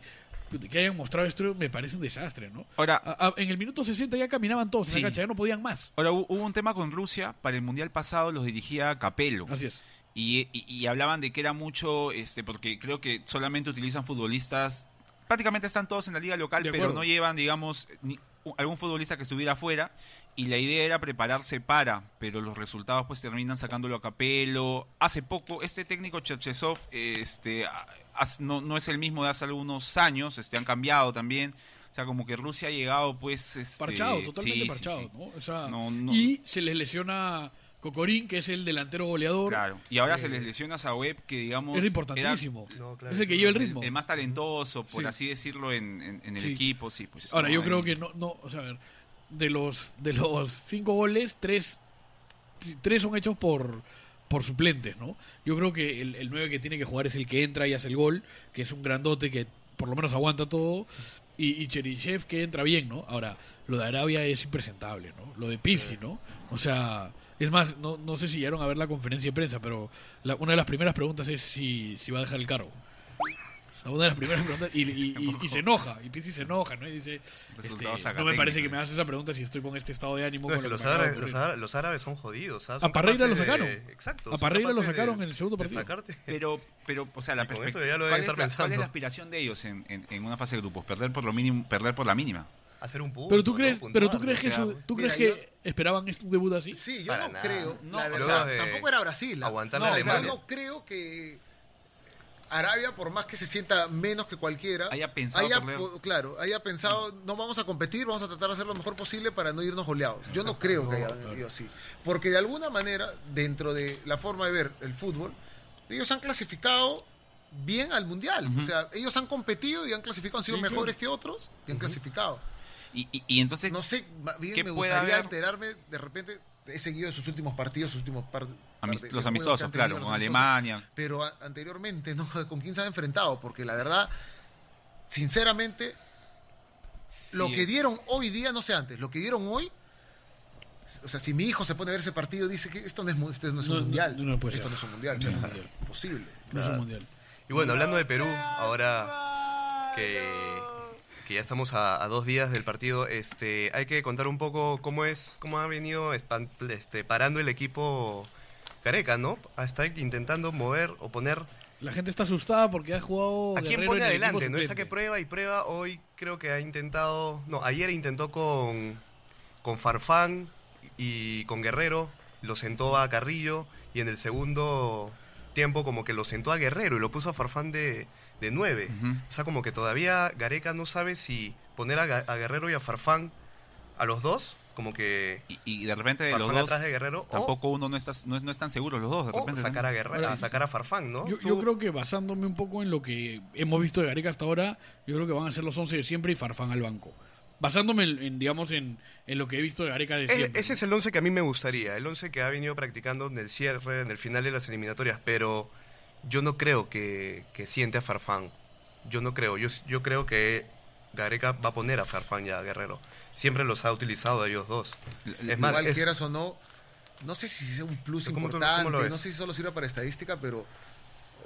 que hayan mostrado esto me parece un desastre, ¿no? Ahora, A- a- en el minuto 60 ya caminaban todos en Sí. la cancha, ya no podían más. ahora hu- hubo un tema con Rusia. Para el mundial pasado los dirigía Capello. Así es. Y, y- y hablaban de que era mucho, este, porque creo que solamente utilizan futbolistas, prácticamente están todos en la liga local, pero no llevan, digamos, ni- algún futbolista que estuviera afuera. Y la idea era prepararse para, pero los resultados pues terminan sacándolo a capelo. Hace poco, este técnico Cherchesov este, as- no, no es el mismo de hace algunos años, este, han cambiado también. O sea, como que Rusia ha llegado pues... Este, Parchado, totalmente sí, parchado, sí. ¿no? O sea, No, no. Y se les lesiona Cocorín, que es el delantero goleador. Claro. Y ahora Eh, se les lesiona a Web, que digamos... Es era- importantísimo. No, claro. es el que lleva el ritmo. el más talentoso, por Sí. así decirlo, en, en- en el Sí. equipo, sí, pues. Ahora, no, yo hay- creo que no, no, o sea, a ver, de los, de los cinco goles, tres, tres son hechos por, por suplentes, ¿no? Yo creo que el, el 9 que tiene que jugar es el que entra y hace el gol, que es un grandote que por lo menos aguanta todo, y, y Cheryshev que entra bien, ¿no? Ahora, lo de Arabia es impresentable, ¿no? Lo de Pizzi, ¿no? O sea, es más, no, no sé si llegaron a ver la conferencia de prensa, pero la- una de las primeras preguntas es si, si va a dejar el cargo. O sea, una de las primeras preguntas, y, *laughs* y- y- y se enoja, y Pizzi se enoja, ¿no? Y dice, este, no me parece que me hagas esa pregunta si estoy con este estado de ánimo. No, es con que lo los, que los, árabes, los árabes son jodidos. ¿sabes? A Son Parreira lo de- sacaron. Exacto. A Parreira lo de- sacaron en el segundo partido. sacarte. Pero, pero, o sea, la perspectiva. ¿cuál, cuál es la aspiración de ellos en, en- en una fase de grupos? Perder por lo mínimo, perder por la mínima. hacer un punto. Pero tú crees, Puntuar, pero tú crees o que sea, su- tú mira, crees yo- que esperaban este- un debut así? Sí, yo Para no nada. creo. No, la luego verdad, de tampoco era Brasil. aguantar no, la yo Alemania. no creo que Arabia, por más que se sienta menos que cualquiera, Haya pensado haya, claro, haya pensado, no vamos a competir, vamos a tratar de hacer lo mejor posible para no irnos goleados. Yo no *laughs* creo que haya ido así. Porque de alguna manera, dentro de la forma de ver el fútbol, ellos han clasificado bien al Mundial. O sea, ellos han competido y han clasificado, han sido Sí, mejores que otros y han clasificado. Y, y- y entonces, No sé, bien ¿qué me puede gustaría haber? enterarme, de repente, he seguido sus últimos partidos, sus últimos par, los amistosos, claro, con amistosos. Alemania. Pero a- anteriormente, ¿no? *laughs* ¿Con quién se han enfrentado? Porque la verdad, sinceramente, lo que es- dieron hoy día, no sé antes, lo que dieron hoy, o sea, si mi hijo se pone a ver ese partido, dice que esto no es, esto no es un No, mundial. no, no puede esto ser. no es un mundial. No es imposible. No es un mundial. Y bueno, hablando de Perú, ahora que, que ya estamos a, a dos días del partido, este, hay que contar un poco cómo es, cómo ha venido este, parando el equipo Careca, ¿no? Está intentando mover o poner La gente está asustada porque ha jugado ¿A quién Guerrero pone en el equipo adelante? ¿No? Esa que prueba y prueba. Hoy creo que ha intentado. No, ayer intentó con, con Farfán y con Guerrero. Lo sentó a Carrillo. Y en el segundo tiempo, como que lo sentó a Guerrero y lo puso a Farfán de, de 9. Ujú. O sea, como que todavía Gareca no sabe si poner a, Ga- a Guerrero y a Farfán a los dos. Como que. Y, y de repente los dos, atrás de Guerrero. O, tampoco uno no está, no, no están seguros los dos. De repente, sacar a Guerrero, Ahora, a sacar a Farfán, ¿no? Yo, creo que basándome un poco en lo que hemos visto de Gareca hasta ahora, yo creo que van a ser los 11 de siempre y Farfán al banco. Basándome en, en, digamos, en, en lo que he visto de Gareca de Ese, siempre. ese es el 11 que a mí me gustaría, el 11 que ha venido practicando en el cierre, en el final de las eliminatorias, pero yo no creo que, que siente a Farfán. Yo no creo, yo, yo creo que Gareca va a poner a Farfán y a Guerrero. Siempre los ha utilizado a ellos dos. Es más, Igual es- quieras o no, no sé si sea un plus ¿Pero cómo tú- importante, no sé si solo sirve para estadística, pero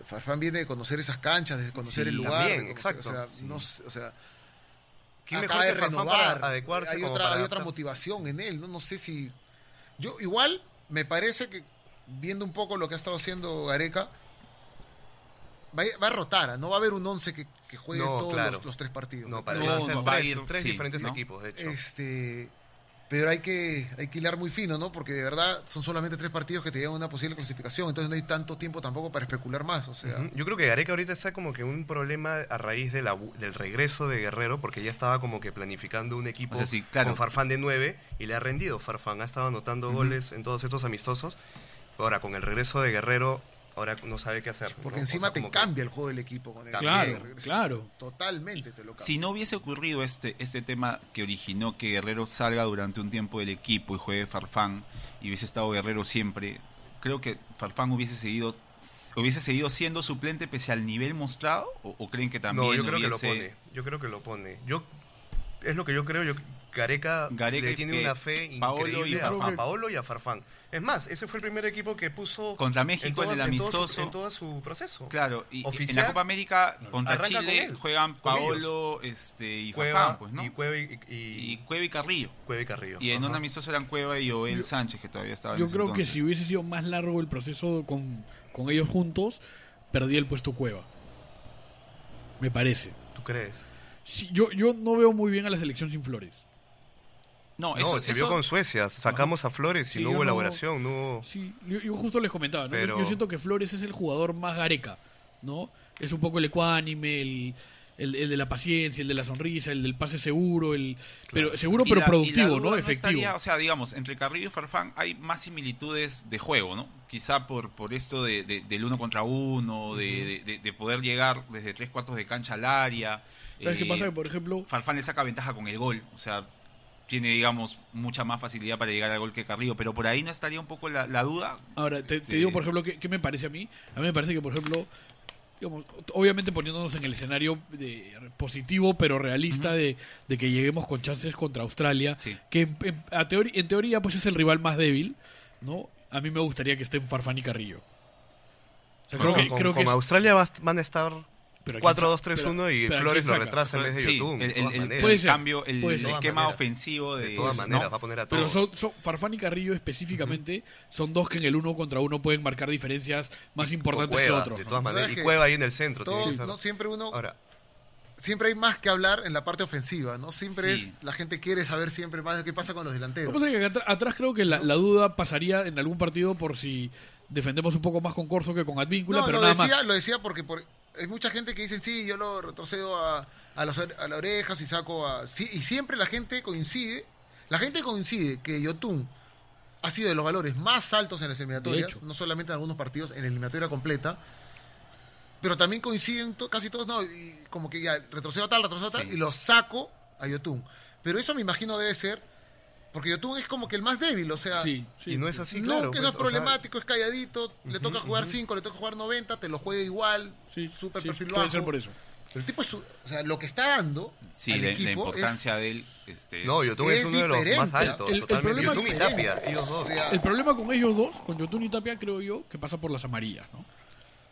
Farfán viene de conocer esas canchas, de conocer Sí, el lugar. también, de conocer- exacto. O sea, Sí. no o sea ¿Quién acaba de renovar. adecuarse hay otra, hay otra motivación en él, ¿no? No sé si... Yo igual me parece que viendo un poco lo que ha estado haciendo Gareca, va a, va a rotar, ¿ah? no va a haber un 11 que, que juegue No, todos claro. los, los tres partidos. No, para No, no, va a tres, ir- tres sí, diferentes ¿no? equipos, de hecho. Este, pero hay que, hay que hilar muy fino, ¿no? Porque de verdad son solamente tres partidos que te llevan a una posible clasificación, entonces no hay tanto tiempo tampoco para especular más, o sea... Yo creo que Gareca ahorita está como que un problema a raíz de la, del regreso de Guerrero, porque ya estaba como que planificando un equipo O sea, sí, claro. con Farfán de 9 y le ha rendido Farfán. Ha estado anotando goles en todos estos amistosos. Ahora, con el regreso de Guerrero, ahora no sabe qué hacer. Porque ¿no? O encima sea, te que- cambia el juego del equipo con el Claro, claro. Totalmente te lo cambia. Si no hubiese ocurrido este, este tema que originó que Guerrero salga durante un tiempo del equipo y juegue Farfán y hubiese estado Guerrero siempre, creo que Farfán hubiese seguido hubiese seguido siendo suplente pese al nivel mostrado o, o creen que también No, yo creo que lo pone. Yo creo que lo pone. Yo es lo que yo creo. Yo Gareca, Gareca le tiene una fe Paolo increíble y a, Paolo y a Farfán. Es más, ese fue el primer equipo que puso Contra México en el todo su- amistoso. en todo su proceso. Claro, y, en la Copa América contra Chile con él, juegan Paolo este, y Cueva Farfán, pues, ¿no? y Cueva y, y- Y Cueva y Carrillo. Cueva y Carrillo. Y en un amistoso eran Cueva y Joel Yo- Sánchez, que todavía estaba en Yo ese creo que si hubiese sido más largo el proceso con, con ellos juntos, perdía el puesto Cueva. Me parece. ¿Tú crees? Sí, yo, yo no veo muy bien a la selección sin Flores. No, se eso- vio con Suecia. Sacamos a Flores y Sí, no hubo no- elaboración, no hubo... Sí, yo, yo justo les comentaba, ¿no? Yo- Pero- yo siento que Flores es el jugador más gareca, ¿no? Es un poco el ecuánime, el, el, el de la paciencia, el de la sonrisa, el del pase seguro, el pero seguro pero la- productivo, ¿no? Efectivo. estaría- o sea, digamos, entre Carrillo y Farfán hay más similitudes de juego, ¿no? Quizá por, por esto de, de- del uno contra uno, de, de- de poder llegar desde tres cuartos de cancha al área. ¿Sabes qué Eh, pasa? Que, por ejemplo, Farfán le saca ventaja con el gol, o sea, tiene, digamos, mucha más facilidad para llegar al gol que Carrillo, pero por ahí no estaría un poco la, la duda. Ahora, te, Este- te digo, por ejemplo, ¿qué, qué me parece a mí? A mí me parece que, por ejemplo, digamos, obviamente poniéndonos en el escenario de, positivo pero realista de, de que lleguemos con chances contra Australia, Sí. que en, en- a teori- en teoría pues es el rival más débil, ¿no? A mí me gustaría que estén Farfán y Carrillo. O sea, creo que, con, creo que con es- Australia va- van a estar pero ¿quién 4-2-3-1 saca? y Pero- pero Flores ¿quién lo retrasa en vez de Sí, Yotun. el, el- el- maneras. Puede el ser, cambio, el, puede el ser. De todas esquema maneras. ofensivo de, De todas ¿no? maneras, va a poner a Pero todos. son, son- Farfán y Carrillo específicamente son dos que en el uno contra uno pueden marcar diferencias más importantes Cueva, que otros. de ¿no? todas maneras. ¿Sabes Y? Cueva ahí en el centro. Todo- tiene que estar. no siempre uno Ahora, siempre hay más que hablar en la parte ofensiva, ¿no? Siempre Sí. es, la gente quiere saber siempre más de qué pasa con los Lo delanteros. que pasa es que atr- atrás creo que la, la duda pasaría en algún partido por si defendemos un poco más con Corso que con Advíncula, No, pero lo nada decía, más. lo decía porque por- hay mucha gente que dice, sí, yo lo retrocedo a, a, las a las orejas y saco a... Sí, y siempre la gente coincide, la gente coincide que Yotun ha sido de los valores más altos en las eliminatorias, no solamente en algunos partidos, en la eliminatoria completa, pero también coinciden to- casi todos, no, y como que ya retrocedo a tal, retrocedo a tal, Sí. y lo saco a Yotun. Pero eso me imagino debe ser, porque Yotun es como que el más débil, o sea... Sí, sí. y no es así, no, claro. que pues, no es o sea, problemático, es calladito, le Ujú, toca jugar ujú. 5, le toca jugar 90, te lo juega igual, Sí, súper sí, perfil puede bajo. ser por eso. Pero el tipo es, su- o sea, lo que está dando Sí, al la, la equipo importancia de él. Este, No, es- Yotun es, es uno de los diferente. más altos, El- el totalmente. problema Yotun y es Tapia, diferente. ellos dos. O sea, El problema con ellos dos, con Yotun y Tapia, creo yo, que pasa por las amarillas, ¿no?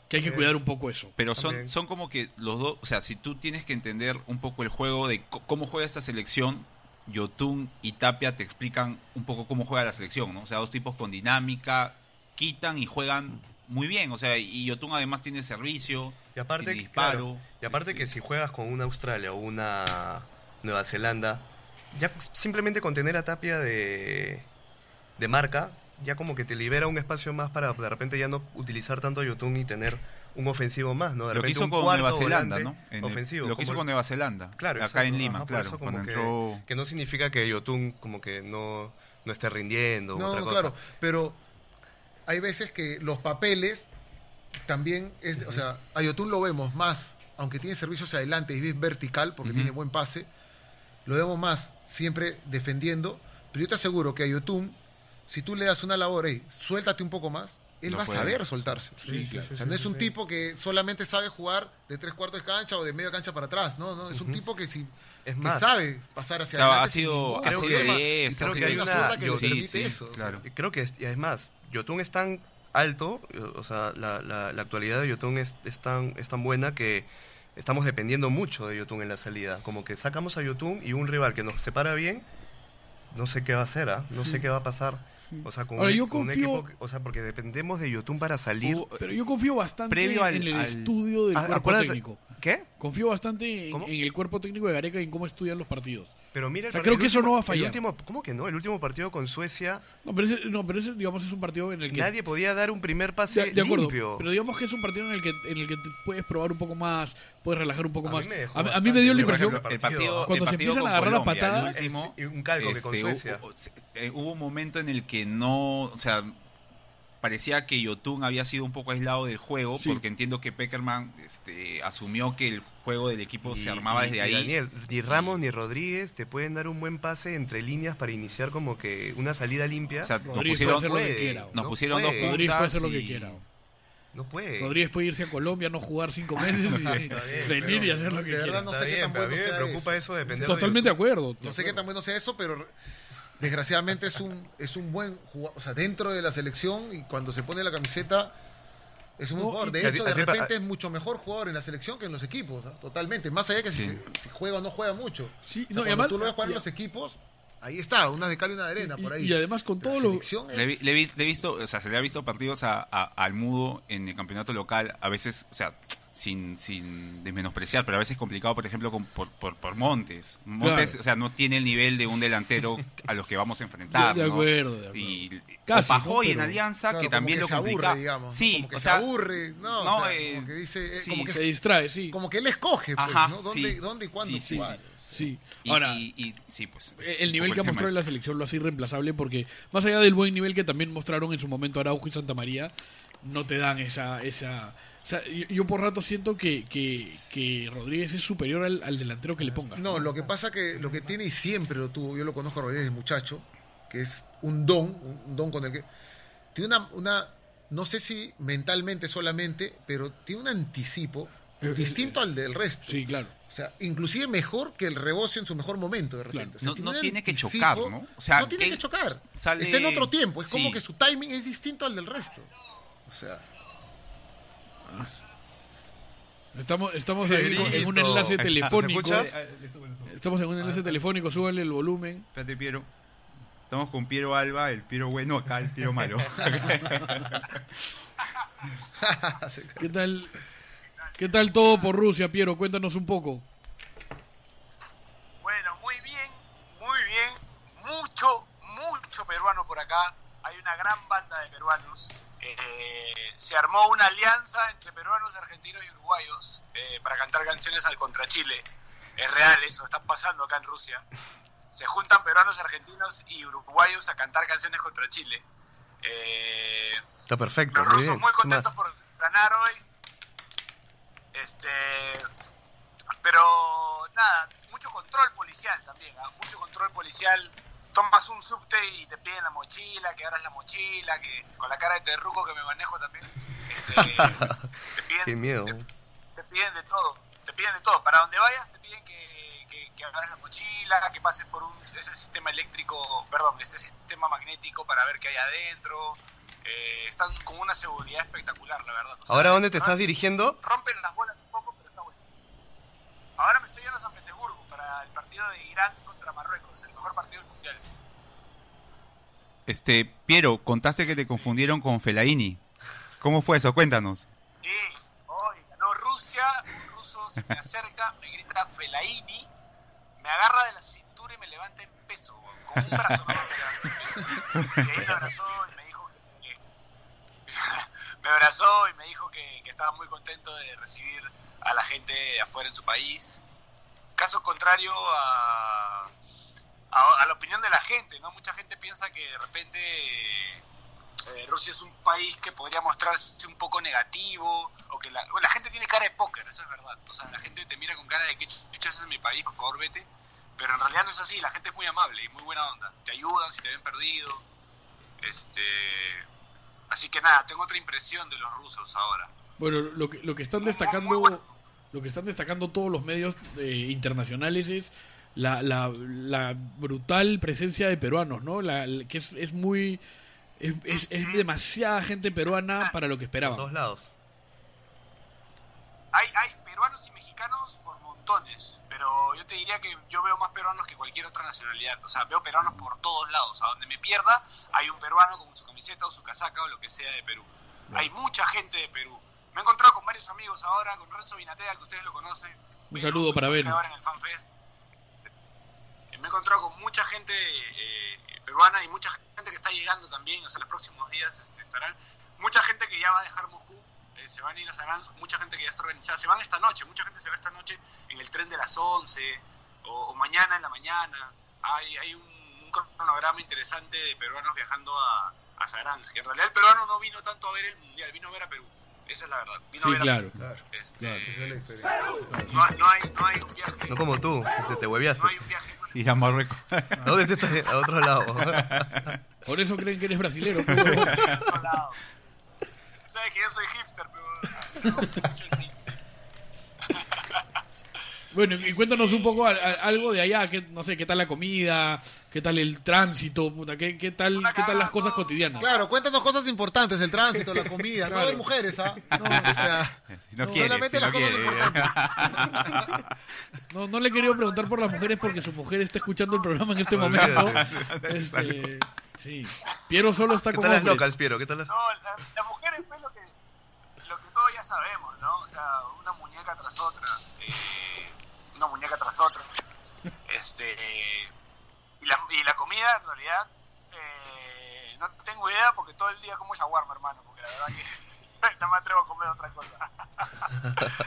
Que hay que cuidar un poco eso. Pero son, También. son como que los dos, o sea, si tú tienes que entender un poco el juego de cómo juega esta selección, Yotun y Tapia te explican un poco cómo juega la selección, ¿no? O sea, dos tipos con dinámica, quitan y juegan muy bien, o sea, y Yotun además tiene servicio, Y aparte, tiene disparo. claro, y aparte este, que si juegas con una Australia o una Nueva Zelanda, ya simplemente con tener a Tapia de, de marca, ya como que te libera un espacio más para de repente ya no utilizar tanto a Yotun y tener un ofensivo más, ¿no? De lo que repente hizo un con cuarto Nueva Zelanda, ¿no? En el- ofensivo. lo que hizo con Nueva Zelanda, Claro, acá exacto, en Lima, ajá, por claro, cuando que- entró... Que no significa que Yotun como que no, no esté rindiendo. no, otra cosa. claro, pero hay veces que los papeles también es, o sea, a Yotun lo vemos más, aunque tiene servicio hacia adelante y es vertical porque tiene buen pase, lo vemos más siempre defendiendo, pero yo te aseguro que a Yotun, si tú le das una labor, hey, suéltate un poco más, él va a saber soltarse. Sí, claro. O sea, no es un tipo que solamente sabe jugar de tres cuartos de cancha o de media cancha para atrás, no, no, es un tipo que sí Es que sabe pasar hacia Claro, adelante. ha sido- ningún ha creo sido que- y creo ha que sido hay una que yo- le sí, permite sí, eso. o sea. claro. Creo que, es, y además, Yotun es tan alto, o sea, la, la, la actualidad de Yotun es, es, tan, es tan buena que estamos dependiendo mucho de Yotun en la salida. Como que sacamos a Yotun y un rival que nos separa bien, no sé qué va a hacer, ¿ah? No sé qué va a pasar. O sea, con, Ahora, un, yo con un confío- equipo, o sea, porque dependemos de Yotun para salir. Hubo- Pero yo confío bastante Previo al- en el al- estudio del Ah, cuerpo acuérdate- técnico. ¿Qué? Confío bastante en, en el cuerpo técnico de Gareca y en cómo estudian los partidos. Pero mira, el O sea, par- creo el que eso último- no va a el fallar. último- ¿Cómo que no? El último partido con Suecia, No, pero ese, no, pero ese digamos, es un partido en el que... nadie podía dar un primer pase de, de acuerdo, limpio. pero digamos que es un partido en el que en el que te puedes probar un poco más, puedes relajar un poco A más. mí a, mí- a mí me dio la impresión... el partido, Cuando el se empiezan a agarrar Colombia, el patadas- Es- un calco que con este, Suecia. hubo, eh, hubo un momento en el que no, o sea, parecía que Yotun había sido un poco aislado del juego, Sí. porque entiendo que Peckerman este, asumió que el juego del equipo se armaba y- desde y ahí. Daniel, ni Ramos ni Rodríguez te pueden dar un buen pase entre líneas para iniciar como que una salida limpia. O sea, nos pusieron, puede hacer lo que quiera. nos no pusieron puede. dos puntas. Rodríguez puede hacer lo que y- quiera. no puede. Rodríguez puede irse a Colombia, no jugar cinco *laughs* meses y bien, venir y hacer lo que de verdad quiera. no sé qué tan bueno me preocupa eso. Totalmente de acuerdo. No sé qué tan bueno sea eso, pero desgraciadamente es un, es un buen jugador. O sea, dentro de la selección y cuando se pone la camiseta es un buen No, jugador. De hecho, de repente es mucho mejor jugador en la selección que en los equipos. ¿no? Totalmente. Más allá que si, Sí. se- si juega o no juega mucho. Sí, O sea, no, y cuando además- tú lo ves jugar en los equipos, ahí está, una de cal y una de arena, Y- por ahí. y además con todo lo- es- le he visto, o sea, se le ha visto partidos a, a- al mudo en el campeonato local, a veces, o sea, sin, sin desmenospreciar, pero a veces complicado, por ejemplo, con- por, por, por Montes. Montes, Claro. o sea, no tiene el nivel de un delantero a los que vamos a enfrentar. De- de ¿no? acuerdo, de acuerdo. Y Casi, o Pajoy ¿no? en Alianza, Claro, que como también que lo se aburre, complica. digamos. Sí, como que o se sea, aburre. No, no, o sea, eh, como que dice, eh, sí, como, que, Se distrae, sí. como que él escoge, pues, Ajá, ¿no? ¿Dónde, sí. dónde y cuándo Sí, sí, jugar. Sí. Y, Ahora, y- y- sí, pues. es el nivel que ha mostrado en la selección lo hace irreemplazable porque más allá del buen nivel que también mostraron en su momento Araujo y Santa María, no te dan esa... esa o sea, yo, yo por rato siento que, que, que Rodríguez es superior al, al delantero que le ponga. No, lo que pasa que lo que tiene y siempre lo tuvo, yo lo conozco a Rodríguez desde muchacho, que es un don, un, don con el que tiene una, una, no sé si mentalmente solamente, pero tiene un anticipo Eh, distinto al del resto. Sí, claro. O sea, inclusive mejor que el reboce en su mejor momento de repente. Claro. O sea, No- no un tiene que chocar, ¿no? O sea, no tiene que chocar. sale- Está en otro tiempo. Es como que su timing es distinto al del resto. O sea, Estamos, estamos en, un enlace telefónico. Estamos en un enlace telefónico, súbale el volumen. Espérate, Piero. Estamos con Piero Alba, el Piero bueno, acá el Piero malo. *laughs* ¿Qué tal? ¿Qué tal todo por Rusia, Piero? Cuéntanos un poco. Bueno, muy bien, muy bien. Mucho, mucho peruano por acá una gran banda de peruanos. Eh, se armó una alianza entre peruanos, argentinos y uruguayos eh, para cantar canciones al contra Chile. Es real eso, está pasando acá en Rusia. Se juntan peruanos, argentinos y uruguayos a cantar canciones contra Chile. Eh, Está perfecto, los muy rusos bien. muy ¿Qué contentos por ganar hoy. Este, pero nada, mucho control policial también, ¿ah? mucho control policial. Tomas un subte y te piden la mochila, que abras la mochila, que con la cara de terruco que me manejo también. Este, *laughs* te piden, Qué miedo. Te, te piden de todo, te piden de todo. Para donde vayas te piden que, que, que abras la mochila, que pases por un, ese sistema eléctrico, perdón, este sistema magnético para ver qué hay adentro. Eh, están con una seguridad espectacular, la verdad. O sea, ¿Ahora dónde te estás dirigiendo? Rompen las bolas un poco, pero está bueno. Ahora me estoy yendo a San Petersburgo para el partido de Irán contra Marruecos, el mejor partido del mundial. Este, Piero, contaste que te confundieron con Felaini. ¿Cómo fue eso? Cuéntanos. Sí, hoy ganó Rusia, un ruso se me acerca, me grita Felaini, me agarra de la cintura y me levanta en peso, con un brazo. ¿no? Y ahí me abrazó y me dijo que, *laughs* me abrazó y me dijo que, que estaba muy contento de recibir a la gente afuera en su país. Caso contrario a, a, a la opinión de la gente, ¿no? Mucha gente piensa que de repente eh, Rusia es un país que podría mostrarse un poco negativo, o que la, bueno, la gente tiene cara de póker, eso es verdad. O sea, la gente te mira con cara de que chucha ese es mi país, por favor vete. Pero en realidad no es así, la gente es muy amable y muy buena onda. Te ayudan si te ven perdido. Este, así que nada, tengo otra impresión de los rusos ahora. Bueno, lo que, lo que están Muy, muy destacando bueno. Lo que están destacando todos los medios eh, internacionales es la, la, la brutal presencia de peruanos, ¿no? La, la- que es, es muy es, es- es demasiada gente peruana para lo que Por todos esperaban. lados. Hay, hay peruanos y mexicanos por montones, pero yo te diría que yo veo más peruanos que cualquier otra nacionalidad. O sea, veo peruanos por todos lados. A donde me pierda, hay un peruano con su camiseta o su casaca o lo que sea de Perú. Hay mucha gente de Perú. Me he encontrado con varios amigos ahora, con Renzo Vinatea, que ustedes lo conocen. Un saludo para Ben. Ahora en el FanFest. Me he encontrado con mucha gente eh, peruana y mucha gente que está llegando también, o sea, los próximos días este, estarán. Mucha gente que ya va a dejar Moscú, eh, se van a ir a Saransk, mucha gente que ya está organizada, se van esta noche, mucha gente se va esta noche en el tren de las 11 o, o mañana en la mañana. Hay, hay un, un cronograma interesante de peruanos viajando a, a Saransk. En realidad el peruano no vino tanto a ver el mundial, vino a ver a Perú. Esa es la verdad. Vino a Sí, ver a claro. Perú. Claro, Este, no, no hay, no hay un viaje. No como tú, que te hueveaste. No hay un viaje. Ir a Marruecos. ¿Dónde te estás? A otro lado. Por eso creen que eres brasilero. otro lado. Sabes que yo soy hipster, pero. no, mucho el hipster. Bueno, y cuéntanos un poco al- al- algo de allá, que, no sé, qué tal la comida, qué tal el tránsito, puta, qué, qué tal qué tal las cosas cotidianas. Claro, cuéntanos cosas importantes, el tránsito, la comida, *laughs* no Claro. de mujeres, ¿ah? o sea, *laughs* Si no No, quieres, solamente si no las cosas quieres. importantes. No, no le he querido preguntar por las mujeres porque su mujer está escuchando el programa en este momento. *laughs* Este, sí. Piero solo está ¿Qué con tal las locals, Piero? ¿Qué tal las... No, la, la mujer es pues, lo que, lo que todos ya sabemos, ¿no? O sea, una muñeca tras otra. eh, una muñeca tras otra. Este. Y la, y la comida, en realidad, eh, no tengo idea porque todo el día como shawarma, hermano. Porque la verdad que *laughs* no me atrevo a comer otra cosa. *laughs*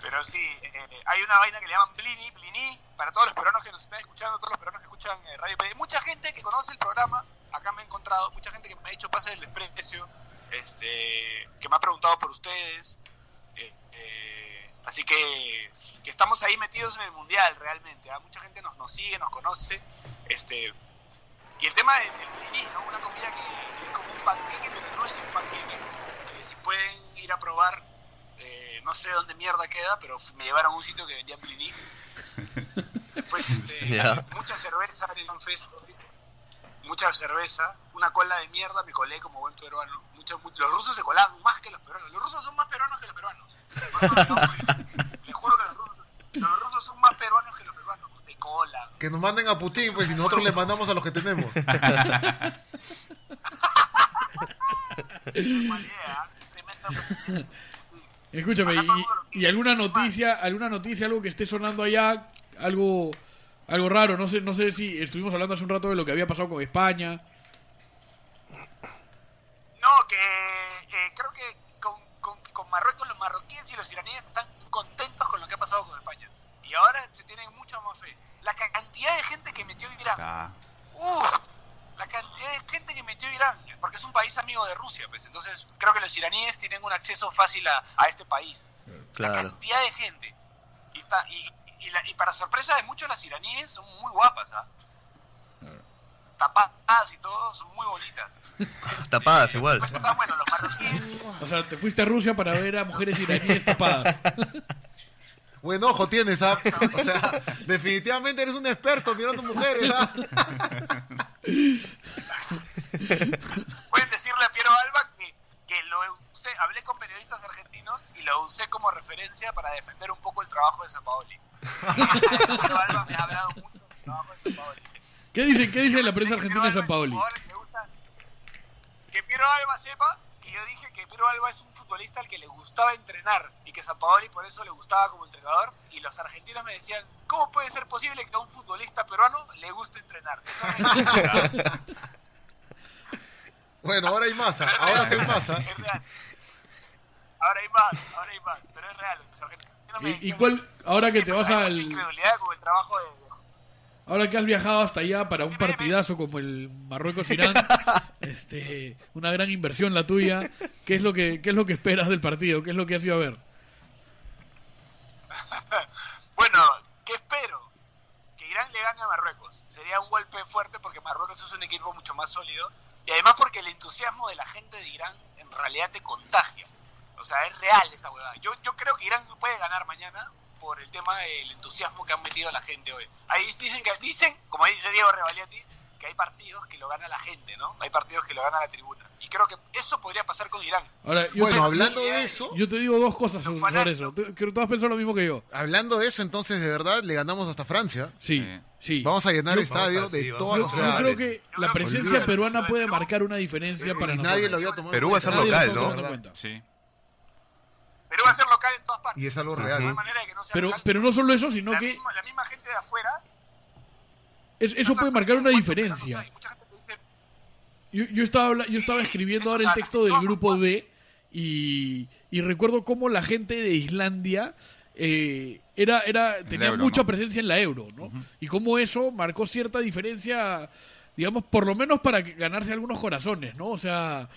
Pero sí, eh, hay una vaina que le llaman Plini, Plini, para todos los peruanos que nos están escuchando, todos los peruanos que escuchan eh, Radio PD. Mucha gente que conoce el programa, acá me he encontrado, mucha gente que me ha dicho pase el desprecio, este, que me ha preguntado por ustedes. eh, eh, así que, que estamos ahí metidos en el mundial realmente. ¿ah? Mucha gente nos, nos sigue, nos conoce. este Y el tema del, Plini, ¿no? una comida que, que es como un panqueque, pero no es un panqueque. Eh, si pueden ir a probar, eh, no sé dónde mierda queda, pero me llevaron a un sitio que vendían Plini. Después, *laughs* este, Ya. mucha cerveza en el Fest, mucha cerveza, una cola de mierda, me colé como buen peruano. Mucho- mu- los rusos se colaban más que los peruanos. Los rusos son más peruanos que los peruanos. No, juro que los rusos, los rusos son más peruanos que los peruanos. Se colan. Que nos manden a Putin, pues, y nosotros le mandamos a los que tenemos. ¿eh? Escúchame, y, y alguna noticia, alguna noticia, algo que esté sonando allá, algo algo raro, no sé, no sé si estuvimos hablando hace un rato de lo que había pasado con España. que eh, creo que con, Marruecos los marroquíes y los iraníes están contentos con lo que ha pasado con España. Y ahora se tienen mucha más fe. La ca- cantidad de gente que metió Irán, Ah, ¡Uf! la cantidad de gente que metió Irán, porque es un país amigo de Rusia, pues entonces creo que los iraníes tienen un acceso fácil a, a este país. La cantidad de gente. Y, está- y, y la- y para sorpresa de muchos, las iraníes son muy guapas, ¿ah? Tapadas y todo, son muy bonitas. *laughs* Tapadas igual. Pues está bueno, los marroquíes. O sea, te fuiste a Rusia para ver a mujeres iraníes tapadas. *laughs* Buen ojo tienes, ¿ah? O sea, definitivamente eres un experto mirando mujeres, ¿ah? *laughs* Pueden decirle a Piero Alba que, que lo usé, hablé con periodistas argentinos y lo usé como referencia para defender un poco el trabajo de Sampaoli. Piero Alba me ha hablado mucho del trabajo de Sampaoli. ¿Qué dicen, qué dice la prensa argentina de San Paoli? Que le gusta- Que Piero Alba sepa que yo dije que Piero Alba es un futbolista al que le gustaba entrenar y que San Paoli por eso le gustaba como entrenador y los argentinos me decían, ¿cómo puede ser posible que a un futbolista peruano le guste entrenar? Eso. *laughs* Bueno, ahora hay masa, ahora sí hay masa. Es real. Ahora hay más, ahora hay más, pero es real. Los argentinos me ¿Y, cuál, ahora que te vas al... incredulidad con el trabajo de... Ahora que has viajado hasta allá para un partidazo como el Marruecos-Irán, *laughs* este, una gran inversión la tuya, ¿qué es lo que qué es lo que esperas del partido? ¿Qué es lo que has ido a ver? *laughs* Bueno, ¿qué espero? Que Irán le gane a Marruecos. Sería un golpe fuerte porque Marruecos es un equipo mucho más sólido y además porque el entusiasmo de la gente de Irán en realidad te contagia. O sea, es real esa huevada. Yo, yo creo que Irán puede ganar mañana por el tema del entusiasmo que han metido la gente hoy. Ahí dicen que dicen, como dice Diego Revaliati, que hay partidos que lo gana la gente, ¿no? Hay partidos que lo gana la tribuna. Y creo que eso podría pasar con Irán. Ahora, yo, Bueno, te, hablando de eso, yo te digo dos cosas sobre, eso. Tú- Creo que tú has pensado lo mismo que yo. hablando de eso, entonces de verdad le ganamos hasta Francia. Sí, Eh, sí. Vamos a llenar Yo- el estadio sí, de vamos todas Yo, las yo creo que la presencia peruana puede marcar una diferencia para y nosotros. nadie lo había tomado. en Perú va a ser local, ¿no? sí. Perú va a ser local en todas partes. Y es algo real. No hay manera de que no sea Pero, local. pero no solo eso, sino la, que misma, la misma gente de afuera es- eso puede marcar una diferencia. Yo, yo estaba, yo estaba escribiendo ahora el texto del grupo D y, y recuerdo cómo la gente de Islandia eh, era, era, tenía euro, mucha ¿no? presencia en la euro, ¿no? Y cómo eso marcó cierta diferencia, digamos, por lo menos para que- ganarse algunos corazones, ¿no? O sea,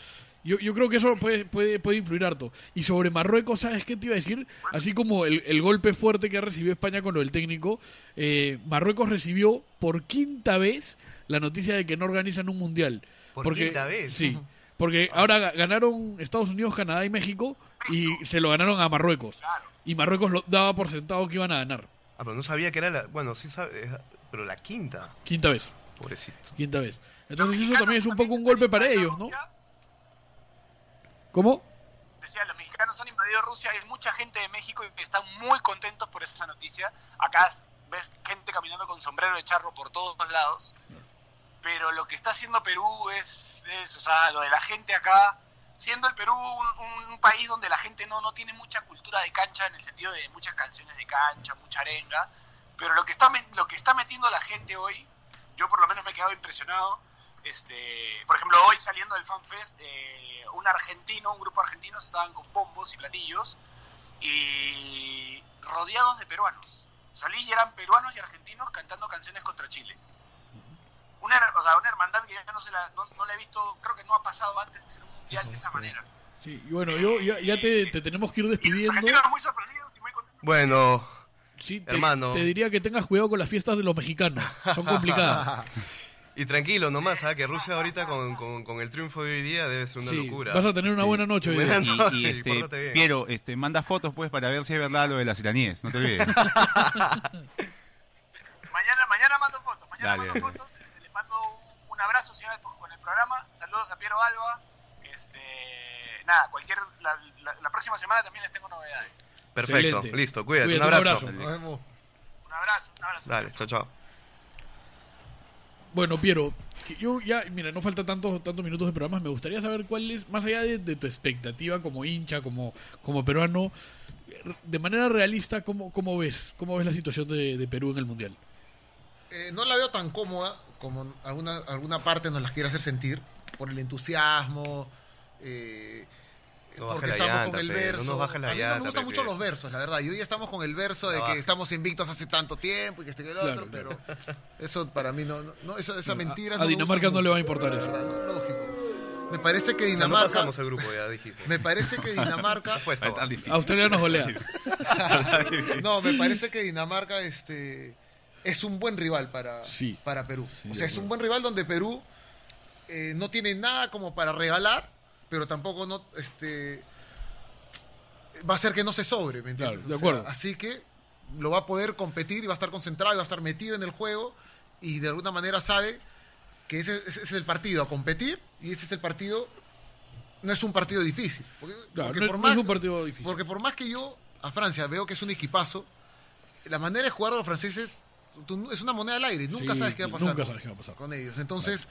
yo, yo creo que eso puede, puede, puede influir harto. Y sobre Marruecos, ¿sabes qué te iba a decir? Así como el, el golpe fuerte que ha recibido España con lo del técnico, eh, Marruecos recibió por quinta vez la noticia de que no organizan un mundial. ¿Por porque, quinta vez? Sí, porque ahora ga- ganaron Estados Unidos, Canadá y México y se lo ganaron a Marruecos. Y Marruecos lo daba por sentado que iban a ganar. Ah, pero no sabía que era la... Bueno, sí sabe... Pero la quinta. Quinta vez, Pobrecito. quinta vez. Entonces eso también es un poco un golpe para ellos, ¿no? ¿Cómo? Decía, los mexicanos han invadido Rusia, hay mucha gente de México y están muy contentos por esa noticia. Acá ves gente caminando con sombrero de charro por todos lados. Pero lo que está haciendo Perú es, es, o sea, lo de la gente acá, siendo el Perú un, un país donde la gente no, no tiene mucha cultura de cancha en el sentido de muchas canciones de cancha, mucha arenga, pero lo que está lo que está metiendo la gente hoy, yo por lo menos me he quedado impresionado. Este, por ejemplo, hoy saliendo del FanFest, eh, un argentino, un grupo argentino estaban con bombos y platillos y rodeados de peruanos. Salí y eran peruanos y argentinos cantando canciones contra Chile. Una, o sea, una hermandad que ya no, se la, no, no la he visto, creo que no ha pasado antes en un mundial de esa manera. Sí, y bueno, yo ya, ya te, te tenemos que ir despidiendo. argentinos muy sorprendidos y muy contentos. Bueno, Sí, te, Hermano. te diría que tengas cuidado con las fiestas de los mexicanos. Son complicadas. *laughs* y tranquilo nomás, ¿ah? que Rusia ahorita con, con, con el triunfo de hoy día debe ser una Sí, locura. vas a tener una buena noche hoy día. Y, noche, y, este. Piero, este, manda fotos pues para ver si es verdad lo de las iraníes, no te olvides. *laughs* Mañana, mañana mando fotos, mañana Dale, mando dale. fotos, este, le mando un, un abrazo señor, con el programa, saludos a Piero Alba, este, nada, cualquier, la, la- la próxima semana también les tengo novedades. Perfecto, Excelente. listo, cuídate, Cuídate, un un abrazo. abrazo. Nos vemos. Un abrazo, un abrazo. Dale, chao, chao. Bueno, Piero, yo ya, mira, no falta tantos tantos minutos de programa. Me gustaría saber cuál es, más allá de, tu expectativa como hincha, como, como peruano, de manera realista, ¿cómo, cómo ves? ¿Cómo ves la situación de, de Perú en el Mundial? Eh, no la veo tan cómoda como alguna, alguna parte nos las quiere hacer sentir por el entusiasmo, eh, No porque la estamos llanta, con el pe, verso. no nos bajes la a mí no me gustan pe, mucho pe. los versos, la verdad. Y hoy estamos con el verso de No que estamos invictos hace tanto tiempo y que este que el otro, Claro, pero eso para mí no, no, no, esa, mentira. a no me Dinamarca no le va a importar eso. verdad, no, lógico. Me parece que O sea, no Dinamarca, pasamos el grupo, ya dijiste. me parece que Dinamarca *laughs* Pues, no. Australia nos golea. *laughs* No, me parece que Dinamarca este, es un buen rival para, Sí. para Perú. Sí, o sea, es un buen rival donde Perú eh, no tiene nada como para regalar, pero tampoco no, este, va a ser que no se sobre, ¿me entiendes? Claro, de O sea, acuerdo. así que lo va a poder competir y va a estar concentrado y va a estar metido en el juego y de alguna manera sabe que ese, ese es el partido a competir y ese es el partido no es un partido difícil porque, Claro, porque no, por no más es un partido difícil. porque por más que yo a Francia veo que es un equipazo, la manera de jugar a los franceses tú- es una moneda al aire. Nunca Sí, sabes qué va a sí, pasar. nunca con- sabes qué va a pasar. Con ellos. Entonces,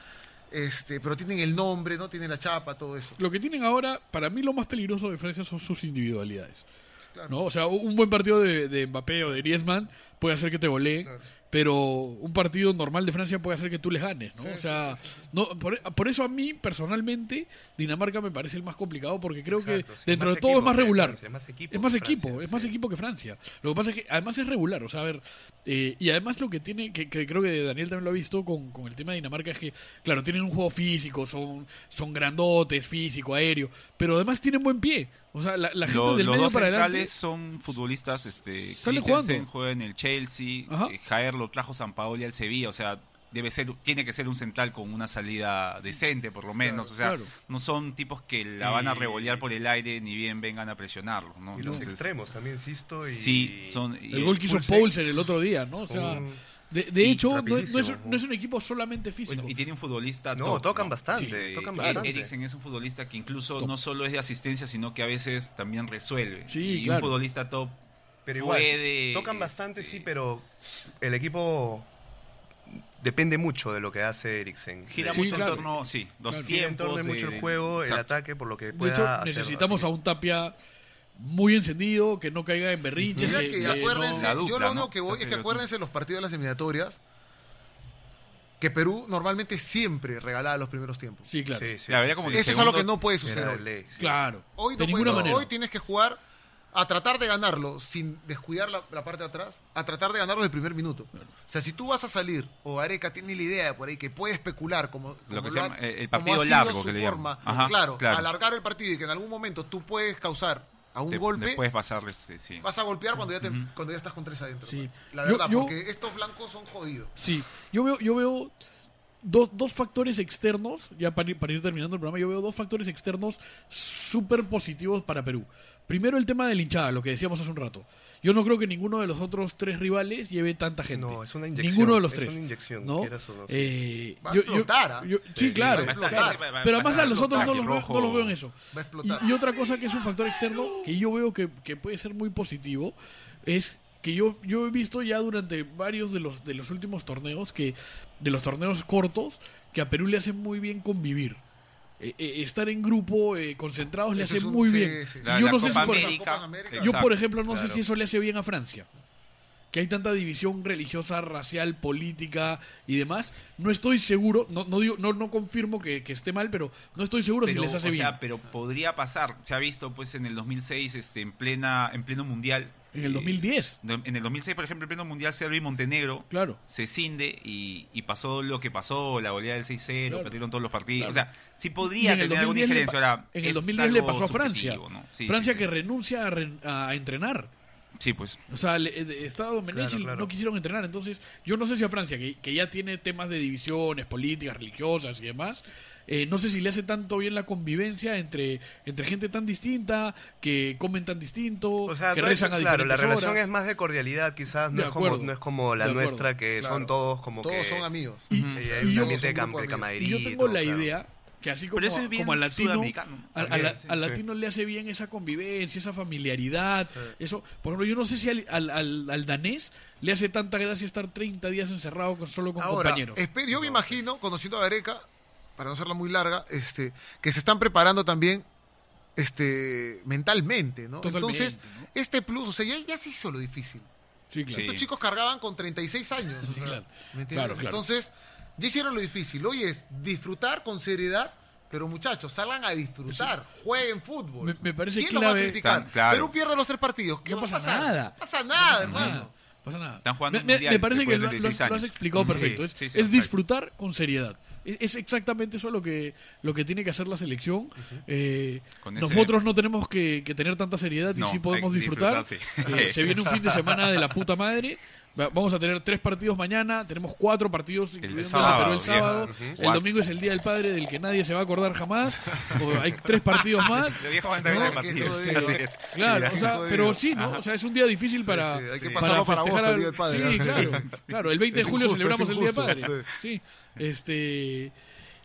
este, pero tienen el nombre, ¿no? Tienen la chapa, todo eso. Lo que tienen ahora, para mí lo más peligroso de Francia son sus individualidades. Claro. ¿no? O sea, un buen partido de, de Mbappé o de Griezmann puede hacer que te golee, Claro. Pero un partido normal de Francia puede hacer que tú les ganes, ¿no? Sí, o sea, sí, sí, sí. no por, por eso a mí personalmente Dinamarca me parece el más complicado porque creo Exacto, que dentro de todo es más regular. Francia, es más equipo Es más que equipo, Francia, es más sí. equipo que Francia. Lo que pasa es que además es regular, o sea, a ver, eh, y además lo que tiene, que, que creo que Daniel también lo ha visto con, con el tema de Dinamarca, es que, claro, tienen un juego físico, son, son grandotes, físico, aéreo, pero además tienen buen pie. O sea, la, la gente Lo- del los medio dos para centrales adelante... son futbolistas, este, Salen Christensen juega en el Chelsea, eh, Jaer lo trajo San Paoli al Sevilla, o sea, debe ser, tiene que ser un central con una salida decente por lo menos, o sea, claro. no son tipos que la van a Y- revolear por el aire ni bien vengan a presionarlo, ¿no? Y los extremos también, Sisto y... Sí, son El gol que hizo Pulsen Paulsen el otro día, ¿no? O sea, son- de, de hecho, no, es- no es, rapidísimo, no es un equipo solamente físico. Bueno, y tiene un futbolista No, top, tocan bastante, Sí, tocan eh, bastante. Eriksen es un futbolista que incluso Top. no solo es de asistencia, sino que a veces también resuelve. Sí, y claro. un futbolista top Pero igual, puede, tocan bastante, este, sí, pero el equipo depende mucho de lo que hace Eriksen. gira Sí, mucho claro. en torno, sí, los Claro. Gira en tiempos. torno de de- mucho el juego, el ataque, por lo que de hecho, hacer necesitamos así. a un Tapia muy encendido, que no caiga en berrinches. Mira que- acuérdense, yo lo único ¿no? que voy es que acuérdense los partidos de las eliminatorias que Perú normalmente siempre regalaba los primeros tiempos. Sí, claro. Sí, sí, La verdad sí, como sí. que Eso es algo que no puede suceder Era hoy. de ley, sí. Claro. Hoy, de no ninguna puede- manera. hoy tienes que jugar a tratar de ganarlo sin descuidar la, la parte de atrás, a tratar de ganarlo desde el primer minuto. O sea, si tú vas a salir, o Areca tiene la idea de por ahí que puede especular como, como que se llama, eh, el partido largo su que le forma, llaman. Ajá, claro, claro. alargar el partido y que en algún momento tú puedes causar a un golpe, pasarles, sí. vas a golpear cuando ya, te- cuando ya estás con tres adentro. Sí. La Yo- verdad, yo- porque estos blancos son jodidos. Sí, yo veo, yo veo dos, dos factores externos, ya para ir, para ir terminando el programa, yo veo dos factores externos súper positivos para Perú. Primero el tema de la hinchada, lo que decíamos hace un rato. Yo no creo que ninguno de los otros tres rivales lleve tanta gente. No, es una inyección. Ninguno de los es tres. una inyección, ¿no? quieras o no. Eh, Va a yo- yo- explotar, yo- sí, Sí, claro. va a explotar. Pero además a los otros no los, veo, no los veo en eso. Va a explotar. Y, y otra cosa que es un factor externo que yo veo que, que puede ser muy positivo es que yo, yo he visto ya durante varios de los, de los últimos torneos, que de los torneos cortos, que a Perú le hace muy bien convivir. Eh, eh, estar en grupo, eh, concentrados, le hace un- muy sí, bien. sí, sí. Y La- yo la no sé si por- América, Copas América. yo, por ejemplo, no sé si eso le hace bien a Francia. Que hay tanta división religiosa, racial, política y demás. No estoy seguro, no, no, digo, no, no confirmo que, que esté mal, pero no estoy seguro pero, si les hace o bien. sea, pero podría pasar. Se ha visto pues en el 2006 este en plena en pleno mundial. En el eh, 2010. no, en el 2006, por ejemplo, en pleno mundial Serbia y Montenegro Claro. se cinde y, y pasó lo que pasó, la goleada del 6-0, Claro. perdieron todos los partidos. Claro. O sea, sí podría en el tener alguna 2010 le injerencia. Ahora, en el es 2010 le pasó a Francia. ¿no? Sí, Francia sí, que sí. renuncia a, re- a entrenar. Sí, pues. O sea, le- eh, estaba Domenech Claro, y claro. no quisieron entrenar. Entonces, yo no sé si a Francia, que, que ya tiene temas de divisiones políticas, religiosas y demás, eh, no sé si le hace tanto bien la convivencia entre, entre gente tan distinta, que comen tan distinto, O sea, que no es- rezan a claro, la relación horas. es más de cordialidad, quizás, no, es como, no es como la nuestra, que Claro. son todos como Todos que... son amigos. Y, Ujú. y y hay un yo, ambiente de, cam- de camaradería. y yo tengo la idea que así como, es como al latino, al, latino le hace bien esa convivencia, esa familiaridad. Eso, por ejemplo, yo no sé si al, al, al- al danés le hace tanta gracia estar 30 días encerrado con, solo con Ahora, compañeros. yo me imagino, conociendo a Gareca, para no hacerla muy larga, este, que se están preparando también este, mentalmente, ¿no? Totalmente, Entonces, ¿no? este plus, o sea, ya, ya se hizo lo difícil. Sí, claro. Sí. Estos chicos cargaban con 36 años. Sí, claro. ¿me entiendes? Claro, claro. Entonces, ya hicieron lo difícil. Hoy es disfrutar con seriedad Pero muchachos, salgan a disfrutar, jueguen fútbol. Me- me parece ¿Quién los va a clave- criticar? Están- claro. Perú pierde los tres partidos. ¿Qué No va a pasa nada. No pasa nada, hermano. Nada, pasa nada. Están jugando me, me- mundial me parece que lo, lo- 16 lo has explicado Sí, perfecto. Es, sí, sí, es disfrutar con seriedad. Es, es exactamente eso lo que, lo que tiene que hacer la selección. Eh, Con ese- nosotros no tenemos que, que tener tanta seriedad y No, sí podemos disfrutar. disfrutar, sí. Eh, se viene un fin de semana de la puta madre. *laughs* Va- Vamos a tener tres partidos mañana, tenemos cuatro partidos, incluyendo el sábado, Perú el sábado. El domingo es el Día del Padre del que nadie se va a acordar jamás. O hay tres partidos *laughs* más. Claro, o sea, pero sí, ¿no? O sea, es un día difícil para. sí, hay que pasarlo para festejar agosto, el al- Día del Padre. Sí, claro. Claro, el 20 de julio injusto, celebramos el Día del Padre. Sí. Este.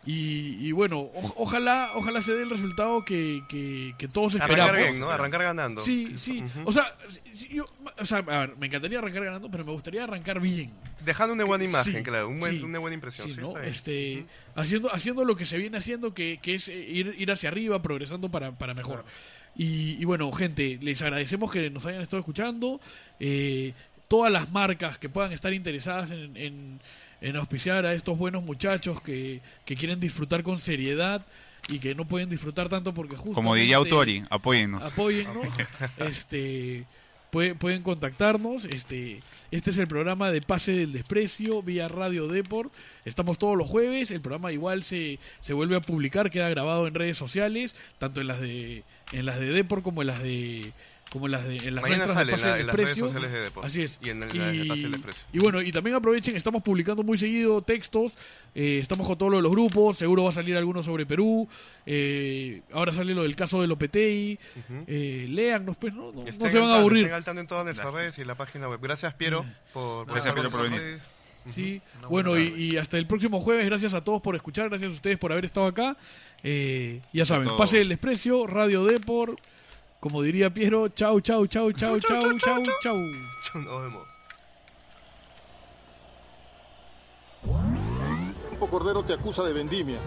Y, y bueno, o- ojalá, ojalá se dé el resultado que, que, que todos esperamos. Arrancar bien, ¿no? Arrancar ganando. Sí, sí. O sea, sí, yo- o sea, a ver, me encantaría arrancar ganando, pero me gustaría arrancar bien. Dejando una buena imagen, Sí, claro. un buen- sí. una buena impresión. Sí, ¿no? este, haciendo, haciendo lo que se viene haciendo, que, que es eh, ir, ir hacia arriba, progresando para, para mejor. Y, y bueno, gente, les agradecemos que nos hayan estado escuchando. Eh, todas las marcas que puedan estar interesadas en, en, en auspiciar a estos buenos muchachos que, que quieren disfrutar con seriedad y que no pueden disfrutar tanto porque justo Como diría Autori, apóyennos. apóyennos. *laughs* Este puede- pueden contactarnos. Este este es el programa de pase del desprecio vía radio deport. Estamos todos los jueves. El programa igual se, se vuelve a publicar queda grabado en redes sociales tanto en las de en las de deport como en las de como en las de en las Mañana sale en, la- las redes sociales de Depor. Así es. Y en, el- la de Pase del Y, Desprecio. y bueno, y también aprovechen, estamos publicando muy seguido textos, eh, estamos con todo lo de los grupos, seguro va a salir alguno sobre Perú, eh, ahora sale lo del caso de Lopetei, Ujú. eh, léannos pues, no, no, Y se van a aburrir. Estén al tanto en todas nuestras redes y en la página web. Gracias, Piero, por, por Gracias, Piero, por venir. Sí, bueno, y, y hasta el próximo jueves, gracias a todos por escuchar, gracias a ustedes por haber estado acá. Eh, ya saben, pase el desprecio, Radio Depor, como diría Piero, chau, chau, chau, chau, chau, chau, chau. Nos vemos. Cordero te acusa de vendimia.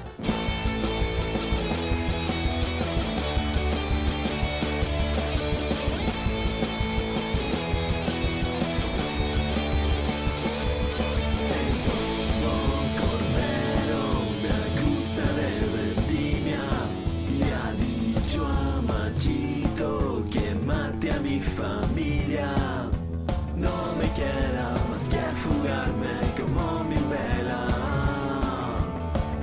Fugarme como mi vela.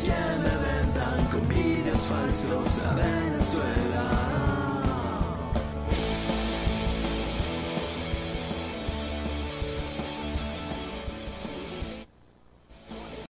Que me vendan con vídeos falsos a Venezuela.